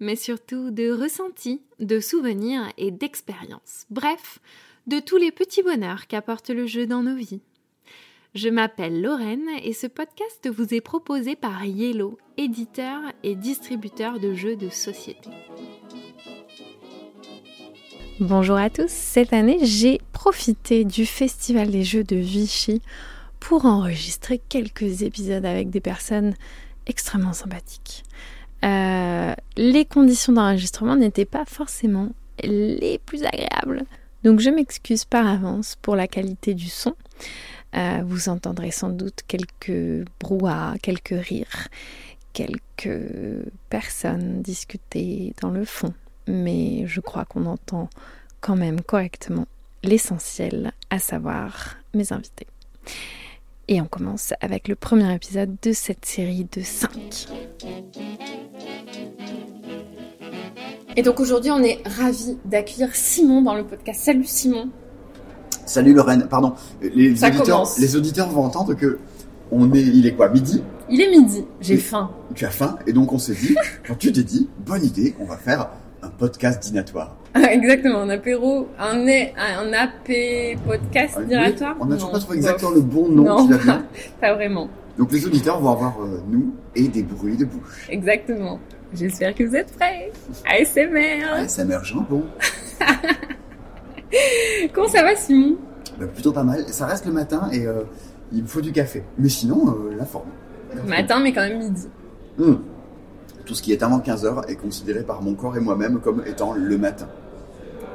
mais surtout de ressentis, de souvenirs et d'expériences. Bref, de tous les petits bonheurs qu'apporte le jeu dans nos vies. Je m'appelle Lorraine et ce podcast vous est proposé par Yellow, éditeur et distributeur de jeux de société. Bonjour à tous, cette année j'ai profité du Festival des Jeux de Vichy pour enregistrer quelques épisodes avec des personnes extrêmement sympathiques. Euh, les conditions d'enregistrement n'étaient pas forcément les plus agréables. Donc je m'excuse par avance pour la qualité du son. Euh, vous entendrez sans doute quelques brouhahs, quelques rires, quelques personnes discuter dans le fond. Mais je crois qu'on entend quand même correctement l'essentiel, à savoir mes invités. Et on commence avec le premier épisode de cette série de 5. Et donc aujourd'hui, on est ravis d'accueillir Simon dans le podcast. Salut Simon. Salut Lorraine, pardon. Les Ça auditeurs, commence. les auditeurs vont entendre que on est, il est quoi, midi? Il est midi, j'ai faim. Tu as faim et donc on s'est dit, quand tu t'es dit, bonne idée, on va faire podcast dînatoire. Exactement, un apéro, un, un AP podcast Ah, oui, diratoire. On n'a toujours pas trouvé exactement le bon nom Non. bien. Pas vraiment. Donc les auditeurs vont avoir euh, nous et des bruits de bouche. Exactement. J'espère que vous êtes prêts. ASMR. Ah, meurt jambon. Comment ça va Simon Bah, plutôt pas mal. Ça reste le matin et euh, il me faut du café. Mais sinon, euh, la forme. La forme. Matin, mais quand même midi. Hum. Tout ce qui est avant 15h est considéré par mon corps et moi-même comme étant le matin.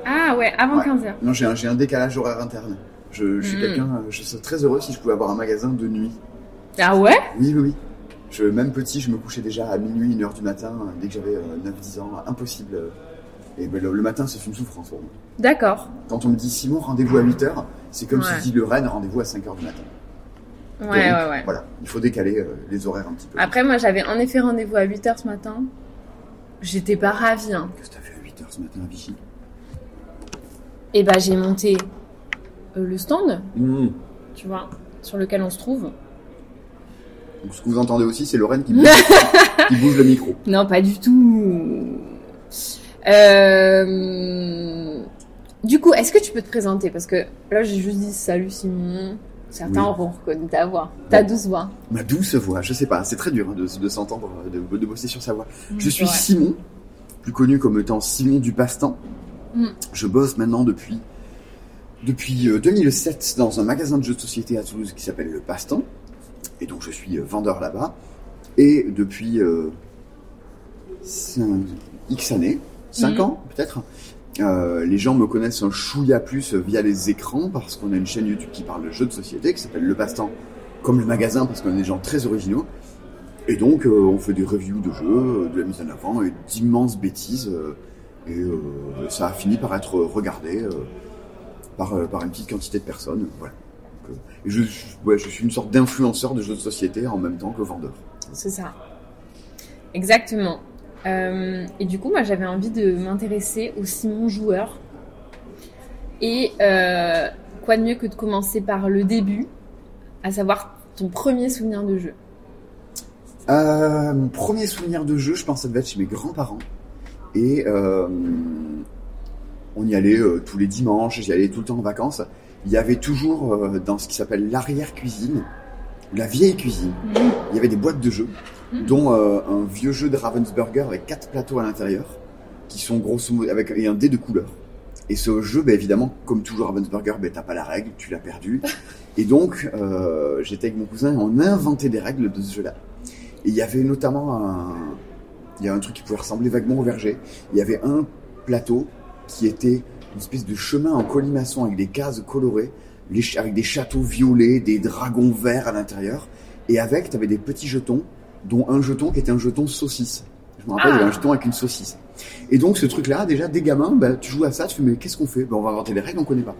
Ah ouais, avant Ouais. 15h. Non, j'ai un, décalage horaire interne. Je, je suis Mm. quelqu'un, euh, je serais très heureux si je pouvais avoir un magasin de nuit. Ah ouais? Oui, oui, oui. Je, même petit, je me couchais déjà à minuit, une heure du matin, euh, dès que j'avais 9-10 ans. Impossible. euh. Et ben, le, le matin, c'est une souffrance pour moi. D'accord. Quand on me dit Simon, rendez-vous à 8h, c'est comme Ouais. si je dis le Rennes, rendez-vous à 5h du matin. Ouais, Donc, ouais, ouais. Voilà, il faut décaler euh, les horaires un petit peu. Après, moi, j'avais en effet rendez-vous à 8h ce matin. J'étais pas ravie. Hein. Qu'est-ce que t'as fait à 8h ce matin à Vichy Et bah, j'ai monté euh, le stand, Mm. tu vois, sur lequel on se trouve. Donc, ce que vous entendez aussi, c'est Lorraine qui bouge, qui bouge le micro. Non, pas du tout. Euh... Du coup, est-ce que tu peux te présenter? Parce que là, j'ai juste dit salut Simon. Certains Oui. auront reconnu ta voix, ta douce voix. Ma douce voix, je sais pas, c'est très dur hein, de, de s'entendre, de, de bosser sur sa voix. Je suis Mm, Ouais. Simon, plus connu comme étant Simon du Passe-Temps. Mm. Je bosse maintenant depuis, depuis euh, 2007 dans un magasin de jeux de société à Toulouse qui s'appelle Le Passe-Temps. Et donc je suis euh, vendeur là-bas. Et depuis euh, X années, 5 Mm. ans peut-être, euh, les gens me connaissent un chouïa plus via les écrans parce qu'on a une chaîne YouTube qui parle de jeux de société qui s'appelle Le Passe-Temps, comme le magasin parce qu'on est des gens très originaux. Et donc, euh, on fait des reviews de jeux, euh, de la mise en avant et d'immenses bêtises. et ça a fini par être regardé par, une petite quantité de personnes. Voilà. Je suis une sorte d'influenceur de jeux de société en même temps que vendeur. C'est ça. Exactement. Euh, et du coup, moi, j'avais envie de m'intéresser au Simon joueur. Et euh, quoi de mieux que de commencer par le début, à savoir ton premier souvenir de jeu? Euh, mon premier souvenir de jeu, je pense que ça devait être chez mes grands-parents. Et on y allait tous les dimanches, j'y allais tout le temps en vacances. Il y avait toujours dans ce qui s'appelle l'arrière-cuisine, la vieille cuisine, il y avait des boîtes de jeux, Mhm. dont euh, un vieux jeu de Ravensburger avec quatre plateaux à l'intérieur, qui sont grosso modo avec et un dé de couleur. Et ce jeu, ben, évidemment, comme toujours Ravensburger, ben, t'as pas la règle, tu l'as perdu. Et donc, euh, j'étais avec mon cousin et on a inventé des règles de ce jeu-là. Et il y avait notamment un, il y a un truc qui pouvait ressembler vaguement au verger. Il y avait un plateau qui était une espèce de chemin en colimaçon avec des cases colorées, avec des châteaux violets, des dragons verts à l'intérieur. Et avec, tu avais des petits jetons, dont un jeton qui était un jeton saucisse. Je me rappelle, il y avait Ah. un jeton avec une saucisse. Et donc ce truc-là, déjà, des gamins, bah, tu joues à ça, tu fais mais qu'est-ce qu'on fait? Ben, On va inventer les règles, on connaît pas.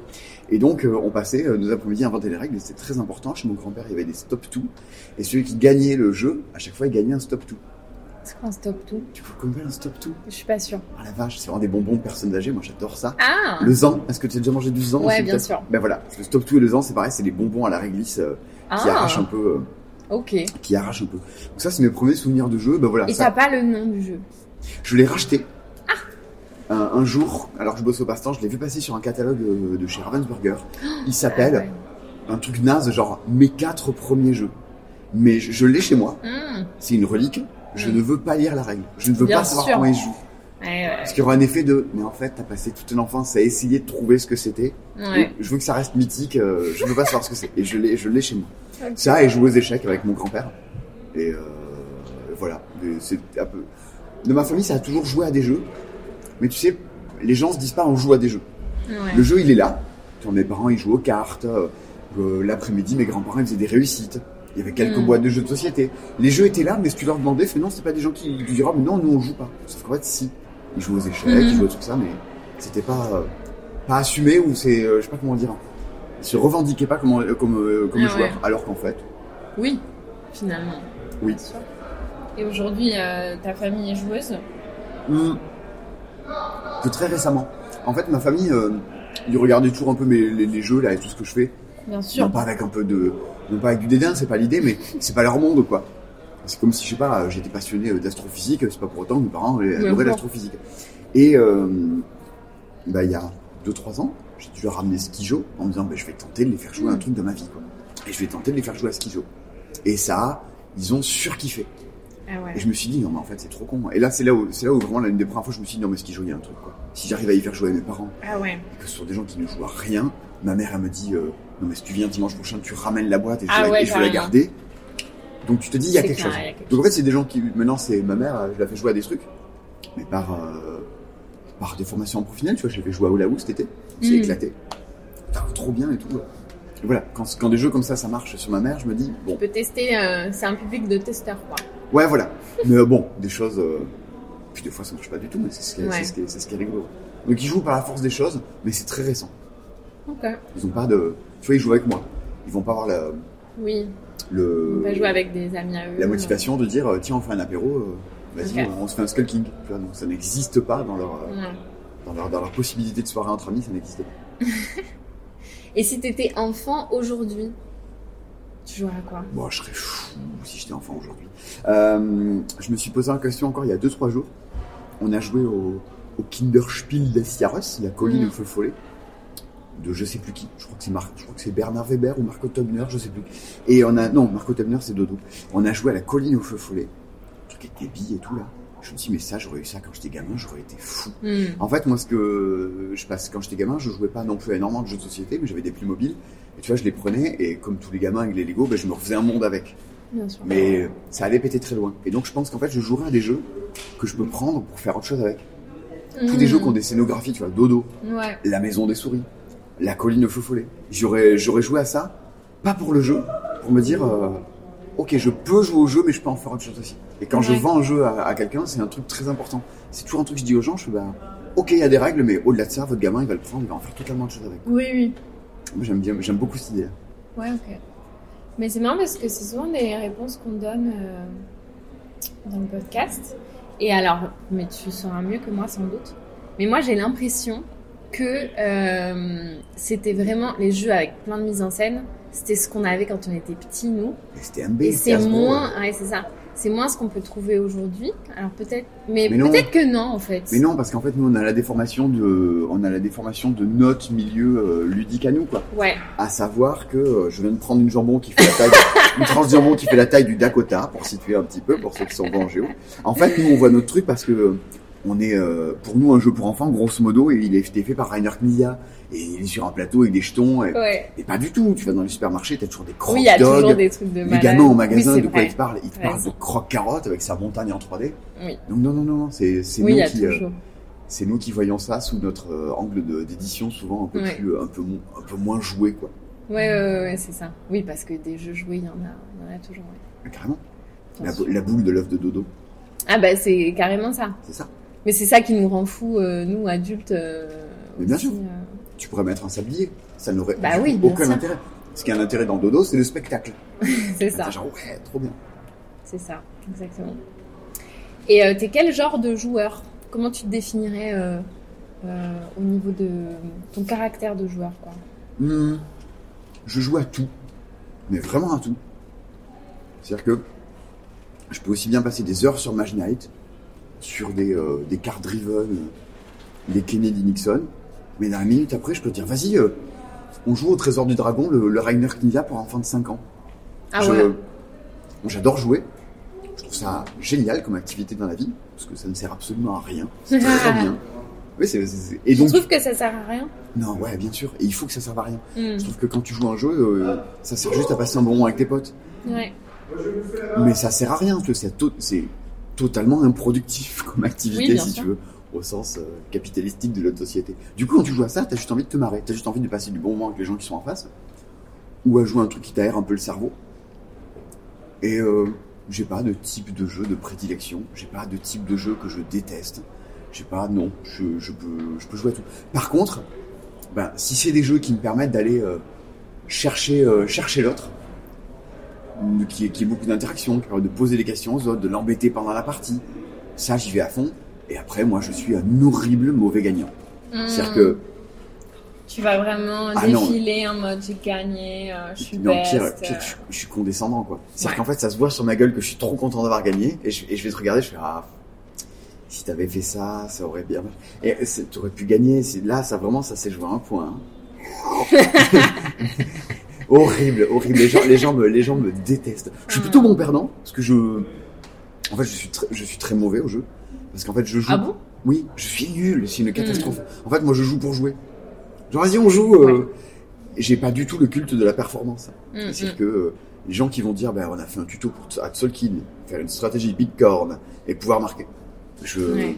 Et donc euh, on passait euh, nos après-midi à inventer les règles, et c'était très important. Chez mon grand-père, il y avait des stop-to, et celui qui gagnait le jeu, à chaque fois, il gagnait un stop-to. C'est quoi un stop tout? Tu vois combien un stop-to Je suis pas sûre. Ah la vache, c'est vraiment des bonbons de personnes âgées, moi j'adore ça. Ah Le zan, est-ce que tu as déjà mangé du zan Ouais, bien sûr. Ben voilà, le stop-to et le zan, c'est pareil, c'est des bonbons à la réglisse euh, qui Ah, arrachent un peu. Euh, ok. Et qui arrache un peu. Donc ça, c'est mes premiers souvenirs de jeu. Ben voilà, ça, t'as pas le nom du jeu je l'ai racheté un, un jour, alors que je bosse au passe-temps, je l'ai vu passer sur un catalogue de, de chez Ravensburger. Il s'appelle Ah ouais. un truc naze, genre mes quatre premiers jeux. Mais je, je l'ai chez moi, Mmh. c'est une relique. Je Mm. ne veux pas lire la règle. Je ne veux Bien pas savoir sûr. comment ils jouent. Ouais, ouais. Parce qu'il y aura un effet de, mais en fait, t'as passé toute une enfance à essayer de trouver ce que c'était. Ouais. Je veux que ça reste mythique. euh, je veux pas savoir ce que c'est. Et je l'ai, je l'ai chez moi. Ça et jouer aux échecs avec mon grand-père. Et euh, voilà. C'est un peu. De ma famille, ça a toujours joué à des jeux. Mais tu sais, les gens se disent pas on joue à des jeux. Ouais. Le jeu, il est là. Mes parents, ils jouent aux cartes. Euh, euh, L'après-midi, mes grands-parents, ils faisaient des réussites. Il y avait quelques Mm. boîtes de jeux de société. Les jeux étaient là, mais si tu leur demandais, fait non, c'est pas des gens qui qui diraient, mais non, nous on joue pas. Sauf qu'en fait, si. Ils jouent aux échecs, Mhm. ils jouent à tout ça, mais c'était pas, euh, pas assumé ou c'est, euh, je sais pas comment dire. Se revendiquaient pas comme, euh, comme, euh, comme Ah joueur. ouais. Alors qu'en fait, Oui, finalement. oui. Et aujourd'hui, euh, ta famille est joueuse? Hmm. Que très récemment. En fait, ma famille, euh, ils regardaient toujours un peu mes, les, les jeux là et tout ce que je fais. Bien sûr. Non pas avec un peu de, non pas avec du dédain, c'est pas l'idée, mais c'est pas leur monde quoi. C'est comme si je sais pas, j'étais passionné d'astrophysique, c'est pas pour autant que mes parents adoraient l'astrophysique. Et euh, bah il y a 2-3 ans, j'ai leur ramener Skijo en me disant bah, je vais tenter de les faire jouer à un Mm. truc de ma vie quoi. Et je vais tenter de les faire jouer à Skijo. Et ça, ils ont surkiffé. Ah ouais. Et je me suis dit, non, mais en fait, c'est trop con. Et là, c'est là où, c'est là où vraiment, l'une des premières fois, je me suis dit, non, mais joue, il y a un truc, quoi. Si j'arrive à y faire jouer mes parents, Ah ouais. et que ce sont des gens qui ne jouent à rien, ma mère, elle me dit, euh, non, mais si tu viens dimanche prochain, tu ramènes la boîte et je, Ah la- ouais, et je vais la garder. Donc, tu te dis, il y a quelque chose. quelque Donc, en fait, c'est des gens qui, maintenant, c'est ma mère, euh, je la fais jouer à des trucs, mais par, euh, par des formations en tu vois, fait jouer à Oula Hoop cet été. C'est Mm. éclaté. Trop bien et tout. Et voilà, quand, quand des jeux comme ça, ça marche sur ma mère, je me dis, bon, Tu peux tester, euh, c'est un public de testeurs, quoi. Ouais, voilà. Mais euh, bon, des choses. euh, Puis des fois, ça marche pas du tout, mais c'est ce, qui est- Ouais. ce, qui est- c'est ce qui est rigolo. Donc, ils jouent par la force des choses, mais c'est très récent. Ok. Ils ont pas de. Tu vois, ils jouent avec moi. Ils vont pas avoir la, Oui, le, on va jouer avec des amis à eux. la motivation de dire tiens, on fait un apéro, vas-y, on, on se fait un Skull King. Ça n'existe pas dans leur, euh, Ouais. dans, leur, dans leur possibilité de soirée entre amis, ça n'existe pas. Et si t'étais enfant aujourd'hui, tu jouerais à quoi? Bon, je serais fou si j'étais enfant aujourd'hui. Euh, je me suis posé la question encore il y a 2-3 jours. On a joué au, au Kinderspiel des Jahres, la colline Mm. au feu follet, de je sais plus qui. Je crois que c'est Mar- je crois que c'est Bernard Weber ou Marco Tobner, je sais plus. Et on a, non, Marco Tobner c'est Dodo. On a joué à la colline au feu follet. Avec des billes et tout là. Je me dit, mais ça, j'aurais eu ça quand j'étais gamin, j'aurais été fou. Hmm. En fait, moi, ce que je passe quand j'étais gamin, je jouais pas non plus énormément de jeux de société, mais j'avais des plus mobiles. Et tu vois, je les prenais et comme tous les gamins avec les Lego, ben, je me refaisais un monde avec. Bien sûr. Mais ça allait péter très loin. Et donc, je pense qu'en fait, je jouerais à des jeux que je peux prendre pour faire autre chose avec. Tous des Hmm. jeux qui ont des scénographies, tu vois, Dodo, Ouais. La Maison des Souris, La Colline au Feu Follet. J'aurais, j'aurais joué à ça, pas pour le jeu, pour me dire, euh, ok, je peux jouer au jeu, mais je peux en faire autre chose aussi. Et quand je vends un jeu à, à quelqu'un, c'est un truc très important. C'est toujours un truc que je dis aux gens, je fais, bah, ok, il y a des règles, mais au-delà de ça, votre gamin, il va le prendre, il va en faire totalement autre chose avec. Oui, oui. Moi, j'aime bien, j'aime beaucoup cette idée. Ouais, ok. Mais c'est marrant parce que c'est souvent des réponses qu'on donne euh, dans le podcast. Et alors, mais tu sauras mieux que moi sans doute. Mais moi, j'ai l'impression que euh, c'était vraiment les jeux avec plein de mise en scène. C'était ce qu'on avait quand on était petits, nous. Et c'était MB, Et c'était c'est moins, ouais, c'est ça. C'est moins ce qu'on peut trouver aujourd'hui. Alors peut-être, mais, peut-être que non en fait. Mais non, parce qu'en fait, nous, on a la déformation de, on a la déformation de notre milieu euh, ludique à nous, quoi. Ouais. À savoir que euh, je viens de prendre une jambon qui fait la taille, une tranche de jambon qui fait la taille du Dakota, pour situer un petit peu, pour ceux qui sont bons en géo. En fait, nous, on voit notre truc parce que euh, on est, euh, pour nous, un jeu pour enfants, grosso modo, et il a été fait par Rainer Knizia, et il est sur un plateau avec des jetons, et, Ouais. et pas du tout. Tu vas dans les supermarchés, t'as toujours des croque Oui, il y a toujours des trucs de Les malade. gamins au magasin, oui, de quoi vrai. ils te parlent Ils te T'as parlent de croque-carotte avec sa montagne en 3D. Oui. Donc non, non, non, non, c'est Oui, nous qui, euh, c'est nous qui voyons ça sous notre euh, angle d'édition souvent un peu Ouais. plus, un peu, mo- un peu moins joué quoi. Ouais, ouais, ouais, ouais, c'est ça. Oui, parce que des jeux joués, il y en a, y en a toujours. ouais. Mais Carrément. La, boule de l'œuf de dodo. Ah bah c'est carrément ça. C'est ça. Mais c'est ça qui nous rend fous, euh, nous adultes. euh, Mais bien sûr. Tu pourrais mettre un sablier. Ça n'aurait Bah oui, aucun sûr. intérêt. Ce qui a un intérêt dans dodo, c'est le spectacle. C'est ça, Genre, ouais, trop bien. c'est ça, exactement. Et euh, t'es quel genre de joueur? Comment tu te définirais euh, euh, au niveau de ton caractère de joueur quoi? Hmm, je joue à tout, mais vraiment à tout. C'est-à-dire que je peux aussi bien passer des heures sur Mage Knight, sur des, euh, des cartes driven, des Kennedy Nixon, mais dans la minute après, je peux dire, vas-y, euh, on joue au Trésor du Dragon, le, le Rainer Knizia pour enfants de 5 ans. Ah Je- ouais. J'adore jouer. Je trouve ça génial comme activité dans la vie, parce que ça ne sert absolument à rien. C'est très bien. Oui, c'est, Et donc, trouves que ça sert à rien? Non, ouais, bien sûr. Et il faut que ça serve à rien. Hmm. Je trouve que quand tu joues à un jeu, euh, ça sert juste à passer un bon moment avec tes potes. Ouais. Mais ça sert à rien, tu vois, c'est, to- c'est totalement improductif comme activité, Oui, si sûr. tu veux, au sens euh, capitalistique de notre société. Du coup, quand tu joues à ça, t'as juste envie de te marrer, t'as juste envie de passer du bon moment avec les gens qui sont en face, ou à jouer un truc qui t'aère un peu le cerveau. Et euh, j'ai pas de type de jeu de prédilection, j'ai pas de type de jeu que je déteste. J'ai pas, non, je, peux, jouer à tout. Par contre, ben, si c'est des jeux qui me permettent d'aller euh, chercher, euh, chercher l'autre, qui, qui ait beaucoup d'interactions, qui permet de poser des questions aux autres, de l'embêter pendant la partie, ça j'y vais à fond. Et après, moi, je suis un horrible mauvais gagnant. C'est-à-dire Hmm. que, Tu vas vraiment Ah non. défiler en mode j'ai gagné, euh, je suis non, best. pire, pire, euh. je, je suis condescendant, quoi. C'est-à-dire Ouais. qu'en fait, ça se voit sur ma gueule que je suis trop content d'avoir gagné, et je, et je vais te regarder, je fais, ah, si t'avais fait ça, ça aurait bien marché. Et t'aurais pu gagner, là, ça vraiment, ça s'est joué à un point. hein. horrible, horrible. Les gens, les gens me, les gens me détestent. Je suis plutôt bon perdant, parce que je, en fait, je suis très, je suis très mauvais au jeu. Parce qu'en fait, je joue. Ah bon? Oui, je suis nul, c'est une catastrophe. En fait, moi, je joue pour jouer. Genre, vas-y, on joue. euh, J'ai pas du tout le culte de la performance. Hmm, C'est-à-dire hmm. que euh, les gens qui vont dire, ben, on a fait un tuto pour à Tsolkin, faire une stratégie Bitcoin et pouvoir marquer. Je, Ouais.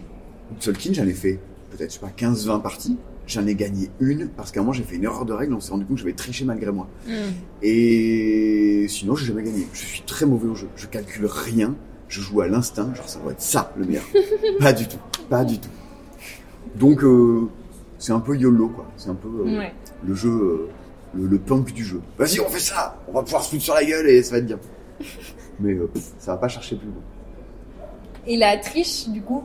J'en ai fait peut-être, je sais pas, 15-20 parties. J'en ai gagné une parce qu'à un moment, j'ai fait une erreur de règle, on s'est rendu compte que j'avais triché malgré moi. Hmm. Et sinon, j'ai jamais gagné. Je suis très mauvais au jeu. Je calcule rien. Je joue à l'instinct. Genre, ça doit être ça, le meilleur. pas du tout. Pas du tout. Donc, euh, c'est un peu YOLO, quoi. C'est un peu euh, Ouais. le jeu, euh, le, le punk du jeu. Vas-y, on fait ça. On va pouvoir se foutre sur la gueule et ça va être bien. Mais pff, ça va pas chercher plus loin. Et la triche, du coup?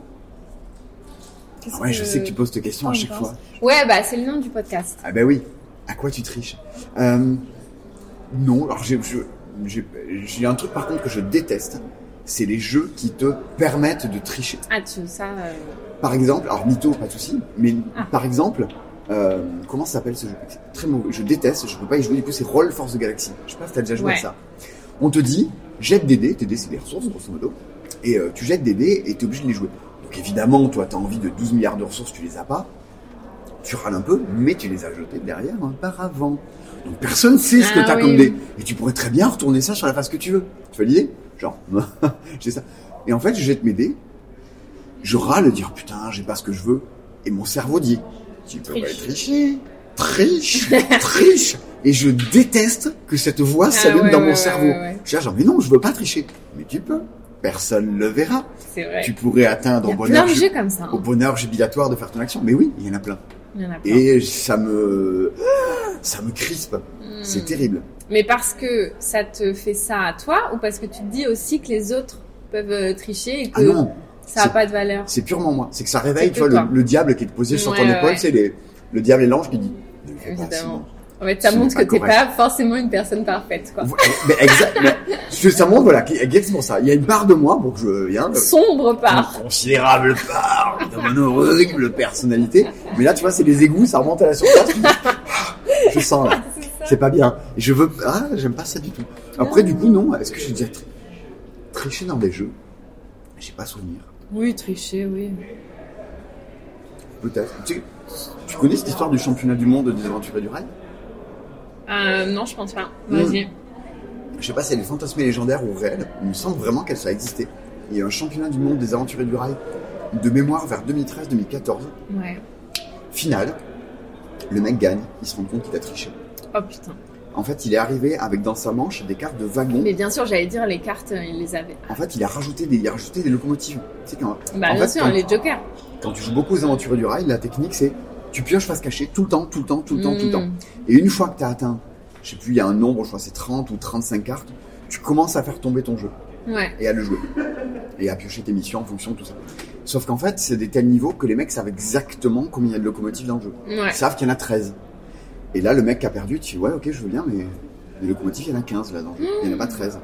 Ah ouais, je sais que tu poses tes questions à chaque fois. Ouais, bah c'est le nom du podcast. Ah ben oui. À quoi tu triches? Non, alors j'ai un truc par contre que je déteste. C'est les jeux qui te permettent de tricher. Ah, tu ça. euh, Par exemple, alors mytho, pas de souci, mais Ah. par exemple, euh, comment ça s'appelle ce jeu? Très mauvais. Je déteste, je peux pas y jouer. Du coup, c'est Roll Force Galaxy. Je sais pas si t'as déjà joué Ouais. à ça. On te dit, jette des dés, tes dés c'est des ressources grosso modo, et euh, tu jettes des dés et t'es obligé de les jouer. Donc évidemment, toi t'as envie de 12 milliards de ressources, tu les as pas. Tu râles un peu, mais tu les as jetés derrière auparavant. Donc personne sait ce que Ah t'as oui, comme dés. Et tu pourrais très bien retourner ça sur la face que tu veux. Tu vois l'idée? Genre, j'ai ça. Et en fait, je jette mes dés, je râle, dire putain, j'ai pas ce que je veux. Et mon cerveau dit, tu peux pas Triche. tricher. Triche, triche. Et je déteste que cette voix Ah s'allume ouais, dans ouais, mon ouais, cerveau. Je là, genre, mais non, je veux pas tricher. Mais tu peux. Personne le verra. Vrai. Tu pourrais atteindre au bonheur, comme ça. au hein. bonheur jubilatoire de faire ton action. Mais oui, il y en a plein. Il y en a plein. Et ça me, ça me crispe. Hmm. C'est terrible. Mais parce que ça te fait ça à toi ou parce que tu te dis aussi que les autres peuvent euh, tricher et que Ah non, ça n'a pas de valeur? c'est purement moi. C'est que ça réveille, tu vois, que le, diable qui est posé sur ton épaule, ouais. c'est les, le diable et l'ange qui dit. Évidemment. En fait, ça montre que t'es correct. pas forcément une personne parfaite, quoi. Mais exact, mais, parce que ça montre, voilà, exactement ça. Il y a une part de moi, pour que je, un- Sombre part. une considérable part de mon horrible personnalité. Mais là, tu vois, c'est les égouts, ça remonte à la surface. tu Ah, je sens là. C'est pas bien. Et je veux, ah, j'aime pas ça du tout. Après, du coup, non. Est-ce que j'ai déjà tri- triché dans des jeux? J'ai pas souvenir. Oui, tricher, oui. Peut-être. Tu, connais cette histoire du championnat du monde des aventuriers du rail? Euh, non, je pense pas. Hmm. Vas-y. Je sais pas si elle est fantasmée légendaire ou réelle. Il me semble vraiment qu'elle ça existé. Il y a un championnat du monde des aventuriers du rail de mémoire vers 2013-2014. Ouais. Finale. Le mec gagne. Il se rend compte qu'il a triché. Oh putain. En fait, il est arrivé avec dans sa manche des cartes de wagons. Mais bien sûr, j'allais dire les cartes, euh, il les avait. En fait, il a rajouté des, il a rajouté des locomotives. Tu sais, quand, Bah en bien fait, sûr, quand- les jokers. quand tu joues beaucoup aux aventuriers du rail, la technique c'est tu pioches face cachée tout le temps, tout le temps, tout le temps, tout le temps. Mm. Et une fois que tu as atteint, je sais plus, il y a un nombre, je crois c'est 30 ou 35 cartes, tu commences à faire tomber ton jeu Ouais. et à le jouer. Et à piocher tes missions en fonction de tout ça. Sauf qu'en fait, c'est des tels niveaux que les mecs savent exactement combien il y a de locomotives dans le jeu. Ouais. Ils savent qu'il y en a 13. Et là, le mec qui a perdu, tu dis ouais, ok, je veux bien, mais les locomotives, il y en a 15 là dans le jeu. Il n'y en a pas 13.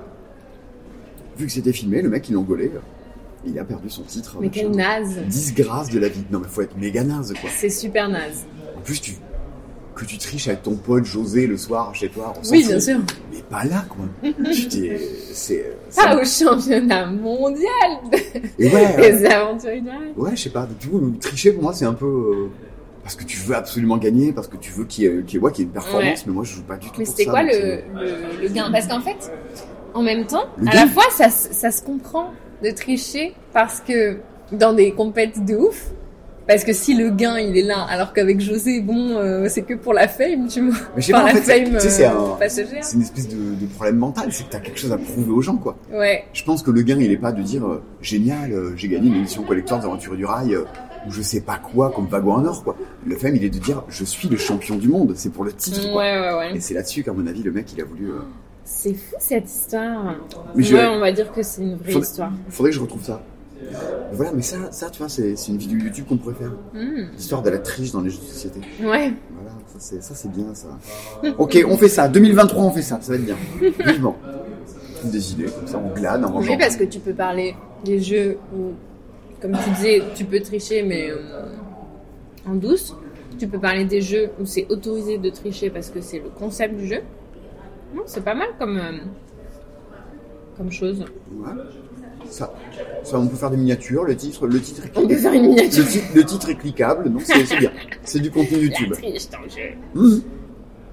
Vu que c'était filmé, le mec, il engueulait. Il a perdu son titre. Mais machin. quel naze. Disgrâce de la vie. Non, mais faut être méga naze, quoi. C'est super naze. En plus, tu, que tu triches avec ton pote José le soir chez toi, on Oui, fout. bien sûr. Mais pas là, quoi. c'est, Pas au championnat mondial Et ouais, des rail. ouais, je sais pas. Du coup, tricher pour moi, c'est un peu, euh, parce que tu veux absolument gagner, parce que tu veux qu'il y ait, ouais, qu'il y ait une performance, mais moi, je joue pas du tout Mais c'était quoi donc le, c'est- le, le gain? Parce qu'en fait, en même temps, Le à gain la fois, ça, se- ça se comprend de tricher parce que dans des compètes de ouf, parce que si le gain il est là, alors qu'avec José, bon, euh, c'est que pour la fame, tu vois. Mais je sais Enfin, pas, en la fait, fame c'est euh, un-. C'est une espèce de, de problème mental, c'est que t'as quelque chose à prouver aux gens, quoi. Ouais. Je pense que le gain, il est pas de dire euh, génial, euh, j'ai gagné une édition collector des Aventures du Rail euh, ou je sais pas quoi comme wagon en or, quoi. Le fait, il est de dire je suis le champion du monde, c'est pour le titre, Ouais, quoi. ouais, ouais. Et c'est là-dessus qu'à mon avis, le mec, il a voulu. euh, C'est fou cette histoire. Mais je- Ouais, on va dire que c'est une vraie Faudrait- histoire. Faudrait que je retrouve ça. Voilà, mais ça, ça, tu vois, c'est une vidéo YouTube qu'on pourrait faire. Hmm. L'histoire de la triche dans les jeux de société. Ouais. Voilà, ça c'est, ça c'est bien, ça. Ok, on fait ça. 2023, on fait ça. Ça va être bien. Vivement. Des idées, comme ça, on glane en. Oui, parce que tu peux parler des jeux où, comme tu disais, tu peux tricher, mais euh, en douce. Tu peux parler des jeux où c'est autorisé de tricher parce que c'est le concept du jeu. Non, c'est pas mal comme, euh, comme chose. Ouais. Ça. ça, on peut faire des miniatures. Le titre, le titre est On peut faire une miniature. Le titre, le titre est cliquable, donc c'est bien. C'est du contenu YouTube. La triche dans le jeu. Mhm.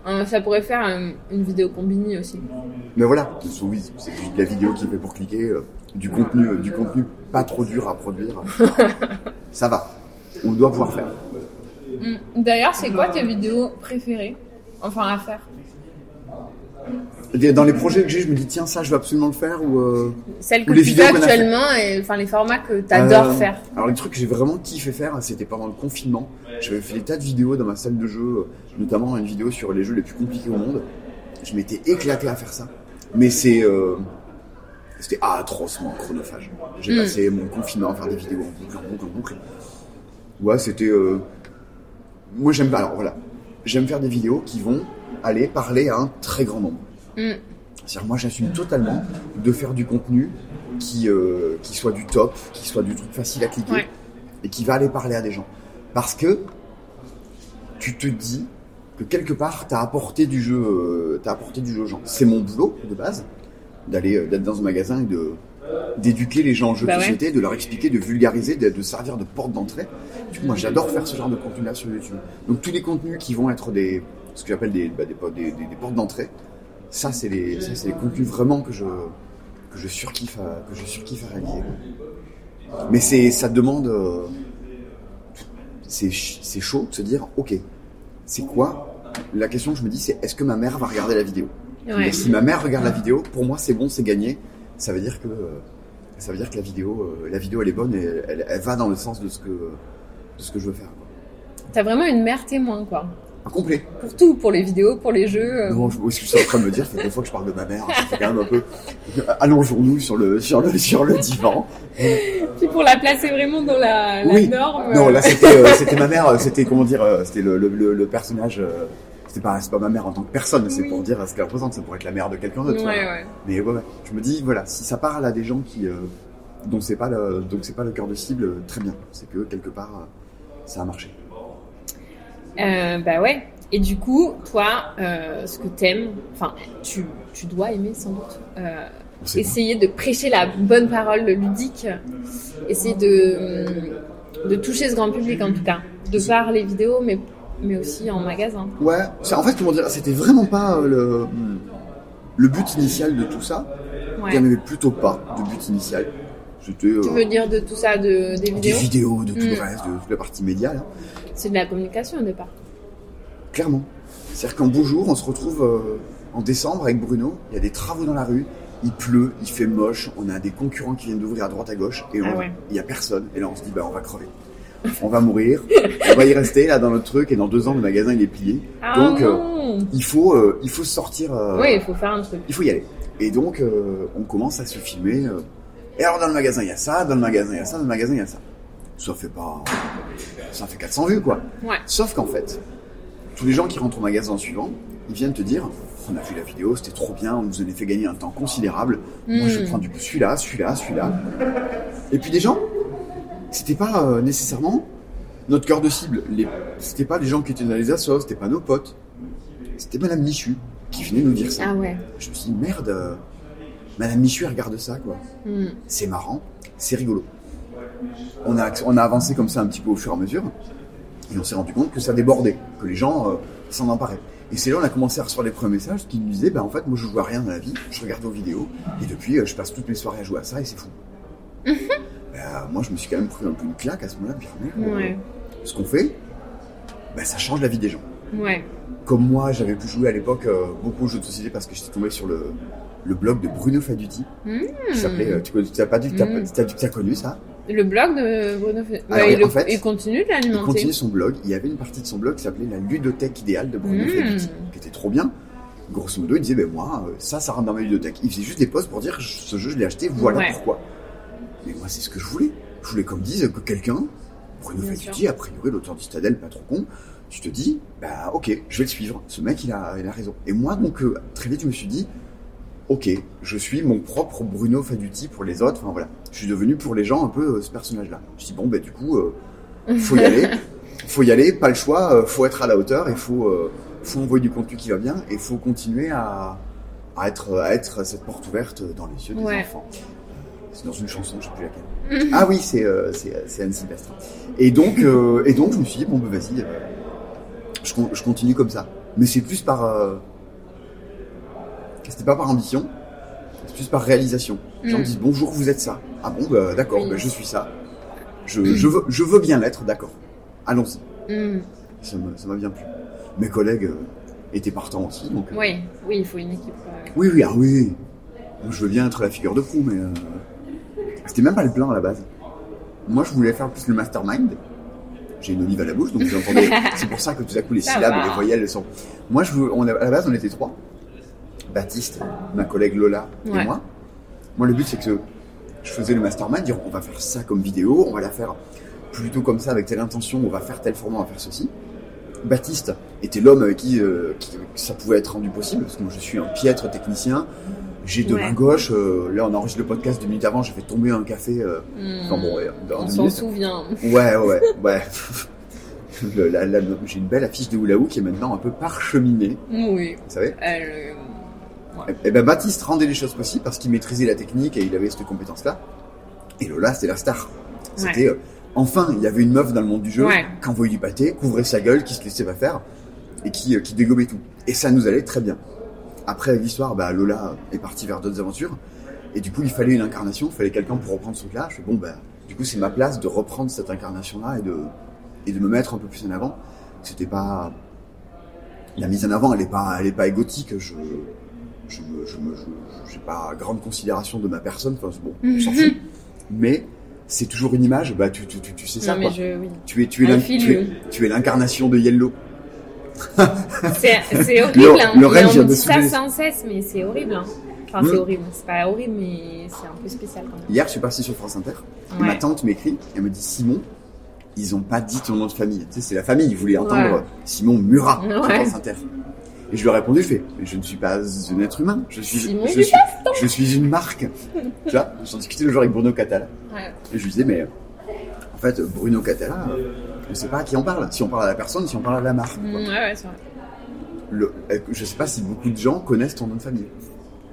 Euh, ça pourrait faire euh, une vidéo combinée aussi. Mais voilà, c'est de la vidéo qui est fait pour cliquer, euh, du contenu, du contenu pas trop dur à produire. Ça va, on doit pouvoir faire. Hmm. D'ailleurs, c'est quoi tes vidéos préférées Enfin, à faire? Dans les projets que j'ai, je me dis tiens ça, je veux absolument le faire ou. euh, Celles que Ou les tu vidéos fais actuellement et enfin les formats que tu adores euh, faire. Alors les trucs que j'ai vraiment kiffé faire, c'était pendant le confinement. J'avais fait des tas de vidéos dans ma salle de jeu, euh, notamment une vidéo sur les jeux les plus compliqués au monde. Je m'étais éclaté à faire ça, mais c'est euh, c'était atrocement chronophage. J'ai Mm. passé mon confinement à faire des vidéos en boucle, en boucle, en boucle. Ouais, c'était. euh, Moi j'aime pas. Alors voilà, j'aime faire des vidéos qui vont aller parler à un très grand nombre. Mm. C'est-à-dire, moi, j'assume totalement de faire du contenu qui, euh, qui soit du top, qui soit du truc facile à cliquer Ouais. et qui va aller parler à des gens. Parce que tu te dis que quelque part, t'as apporté du jeu, euh, t'as apporté du jeu aux gens. C'est mon boulot de base d'aller euh, d'être dans un magasin et de d'éduquer les gens en jeu Bah de ouais. société, de leur expliquer, de vulgariser, de, de servir de porte d'entrée. Du coup, moi, j'adore faire ce genre de contenu-là sur YouTube. Donc, tous les contenus qui vont être des, ce que j'appelle des, bah, des, des- des- des portes d'entrée, ça, c'est les, ça, c'est les contenus vraiment que je, que je surkiffe à, que je surkiffe à réaliser. Mais c'est, ça demande, euh, c'est, c'est chaud de se dire, ok, c'est quoi? La question que je me dis, c'est est-ce que ma mère va regarder la vidéo? Ouais. Si ma mère regarde la vidéo, pour moi, c'est bon, c'est gagné. Ça veut dire que, euh, ça veut dire que la vidéo, euh, la vidéo, elle est bonne et elle, elle va dans le sens de ce que, de ce que je veux faire. T'as vraiment une mère témoin, quoi. Un complet. Pour tout, pour les vidéos, pour les jeux. euh. Non, je, je suis en train de me dire, c'est deux fois que je parle de ma mère, fait quand même un peu. Allongeons-nous sur le, sur le, sur le divan. Puis pour la placer vraiment dans la, la Oui. norme. Non, euh, là c'était, euh, c'était ma mère, euh, c'était comment dire, euh, c'était le, le, le, le personnage. euh, c'était pas, c'est pas ma mère en tant que personne, c'est Oui. pour dire ce qu'elle représente, ça pourrait être la mère de quelqu'un d'autre. Ouais, ouais. Mais ouais, ouais, je me dis, voilà, si ça parle à des gens qui, euh, dont c'est pas le, donc c'est pas le cœur de cible, euh, très bien. C'est que quelque part, euh, ça a marché. Euh, bah ouais. Et du coup, toi, euh, ce que t'aimes, enfin, tu, tu dois aimer sans doute. pas. essayer de prêcher la bonne parole ludique, essayer de, de toucher ce grand public en tout cas, de par les vidéos, mais, mais aussi en magasin. Ouais, en fait, comment dire, c'était vraiment pas euh, le, le but initial de tout ça. Il n'y en avait plutôt pas de but initial. Euh, Tu veux dire de tout ça, de, des des vidéos vidéos, de tout le Mm. reste, de toute la partie média. C'est de la communication au départ. Clairement. C'est-à-dire qu'un beau jour, on se retrouve euh, en décembre avec Bruno, il y a des travaux dans la rue, il pleut, il fait moche, on a des concurrents qui viennent d'ouvrir à droite à gauche et on- Ah ouais. il y a personne. Et là on se dit bah on va crever. On va mourir, on va y rester là dans notre truc et dans deux ans le magasin il est plié. Ah Donc, euh, Il faut, euh, il faut sortir. euh, Oui, il faut faire un truc. il faut y aller. Et donc, on commence à se filmer. et alors, dans le magasin, il y a ça, dans le magasin, il y a ça, dans le magasin, il y a ça. Ça fait pas. Ça fait 400 vues, quoi. Ouais. Sauf qu'en fait, tous les gens qui rentrent au magasin suivant, ils viennent te dire On a vu la vidéo, c'était trop bien, on nous en a fait gagner un temps considérable. Moi, je vais Mm. prendre du coup celui-là, celui-là, celui-là. Et puis, des gens, c'était pas euh, nécessairement notre cœur de cible. Les... C'était pas les gens qui étaient dans les assos, c'était pas nos potes. C'était Madame Michu qui venait nous dire ça. Ah ouais. Je me suis dit, merde, euh, Madame Michu, elle regarde ça, quoi. Hmm. C'est marrant, c'est rigolo. On a, on a avancé comme ça un petit peu au fur et à mesure, et on s'est rendu compte que ça débordait, que les gens euh, s'en emparaient. Et c'est là on a commencé à recevoir les premiers messages qui nous disaient, bah en fait, moi je joue à rien dans la vie, je regarde vos vidéos, et depuis, euh, je passe toutes mes soirées à jouer à ça, et c'est fou. Bah, moi, je me suis quand même pris un peu une claque à ce moment-là, merde, euh, Ouais. ce qu'on fait, bah, ça change la vie des gens Ouais. comme moi, j'avais pu jouer à l'époque euh, beaucoup aux jeux de société parce que j'étais tombé sur le, le blog de Bruno Faduti, Hmm. qui s'appelait. euh, tu n'as pas dit que tu as, connu ça Le blog de Bruno Alors, Ouais, il, en le- fait, il continue de Il continue son blog. Il y avait une partie de son blog qui s'appelait La ludothèque idéale de Bruno Mm. Faduti, qui était trop bien. Grosso modo, il disait ben moi, ça, ça rentre dans ma ludothèque. Il faisait juste des posts pour dire ce jeu, je l'ai acheté, voilà Ouais. pourquoi. Mais moi, c'est ce que je voulais. Je voulais qu'on me dise que quelqu'un, Bruno Faduti, a priori, l'auteur d'Istadel, pas trop con, tu te dis, bah ok, je vais le suivre. Ce mec, il a, il a raison. Et moi, donc, euh, très vite, je me suis dit, ok, je suis mon propre Bruno Faduti pour les autres. Enfin voilà, je suis devenu pour les gens un peu euh, ce personnage-là. Je me suis dit, bon, bah du coup, euh, faut y aller. faut y aller, pas le choix, euh, faut être à la hauteur et faut, faut envoyer du contenu qui va bien et faut continuer à, à, être, à être cette porte ouverte dans les yeux des Ouais. enfants. Euh, C'est dans une chanson, je sais plus laquelle. ah oui, c'est euh, c'est Anne Sylvestre. Et donc, euh, et donc, je me suis dit, bon, bah vas-y, euh, je, je continue comme ça. Mais c'est plus par. euh, C'était pas par ambition, c'est plus par réalisation. Les gens Mm. me disent, bonjour, vous êtes ça. Ah bon, bah, d'accord, Oui. bah, je suis ça. Je, je, veux, je veux bien l'être, d'accord. Allons-y. Hmm. Ça m'a bien plu. Mes collègues euh, étaient partants aussi, donc. euh, Oui, oui, il faut une équipe. euh, oui, oui, ah oui. Je veux bien être la figure de proue, mais euh, c'était même pas le plan à la base. Moi, je voulais faire plus le mastermind. J'ai une olive à la bouche, donc vous entendez. c'est pour ça que tout à coup les syllabes et les voyelles sont. Moi, je on, à la base, on était trois. Baptiste, ma collègue Lola Ouais. et moi. Moi, le but, c'est que je faisais le mastermind, dire on va faire ça comme vidéo, on va la faire plutôt comme ça avec telle intention, on va faire tel format, on va faire ceci. Baptiste était l'homme avec qui, euh, qui- ça pouvait être rendu possible, parce que moi je suis un piètre technicien, j'ai deux Ouais. mains gauches, euh, là on enregistre le podcast deux minutes avant, j'ai fait tomber un café, euh, hmm. enfin bon, ouais, en On s'en souvient. Ouais, ouais, ouais. J'ai une belle affiche de Oulaou qui est maintenant un peu parcheminée, Oui. vous savez. Elle, euh, Et ben Baptiste rendait les choses possibles parce qu'il maîtrisait la technique et il avait cette compétence-là. Et Lola, c'était la star. C'était euh, enfin, il y avait une meuf dans le monde du jeu qui envoyait du pâté, couvrait sa gueule, qui se laissait pas faire et qui, qui dégobait tout. Et ça nous allait très bien. Après l'histoire, bah, Lola est partie vers d'autres aventures. Et du coup, il fallait une incarnation, il fallait quelqu'un pour reprendre ce fais bon, bah, du coup, c'est ma place de reprendre cette incarnation-là et de, et de me mettre un peu plus en avant. C'était pas, la mise en avant, elle est pas, elle est pas égotique. Je, je me, je me, je- j'ai pas grande considération de ma personne. Enfin, bon, on s'en fout. Mais c'est toujours une image. Bah, tu, tu, tu, tu sais ça, non, mais quoi. je. Oui. Tu es, tu es l'incarnation de Yellow. C'est horrible. Le- hein. le rêve on dit ça soulever. sans cesse, mais c'est horrible. hein. Enfin, Mm. c'est horrible. C'est pas horrible, mais c'est un peu spécial quand même. Hier, je suis parti sur France Inter. Ma tante m'écrit. Elle me dit Simon, ils ont pas dit ton nom de famille. Tu sais, c'est la famille. Ils voulaient entendre Ouais. Simon Murat sur Ouais. France Inter. Et je lui ai répondu, je fais, je ne suis pas un être humain. Je suis, Simon je suis, je suis une marque. tu vois, j'en discutais le jour avec Bruno Catala. Et je lui disais, mais euh, en fait, Bruno Catala, on sait pas à qui on parle. Si on parle à la personne, si on parle à la marque. Mm, quoi. ouais, ouais, c'est vrai. Le, euh, je sais pas si beaucoup de gens connaissent ton nom de famille.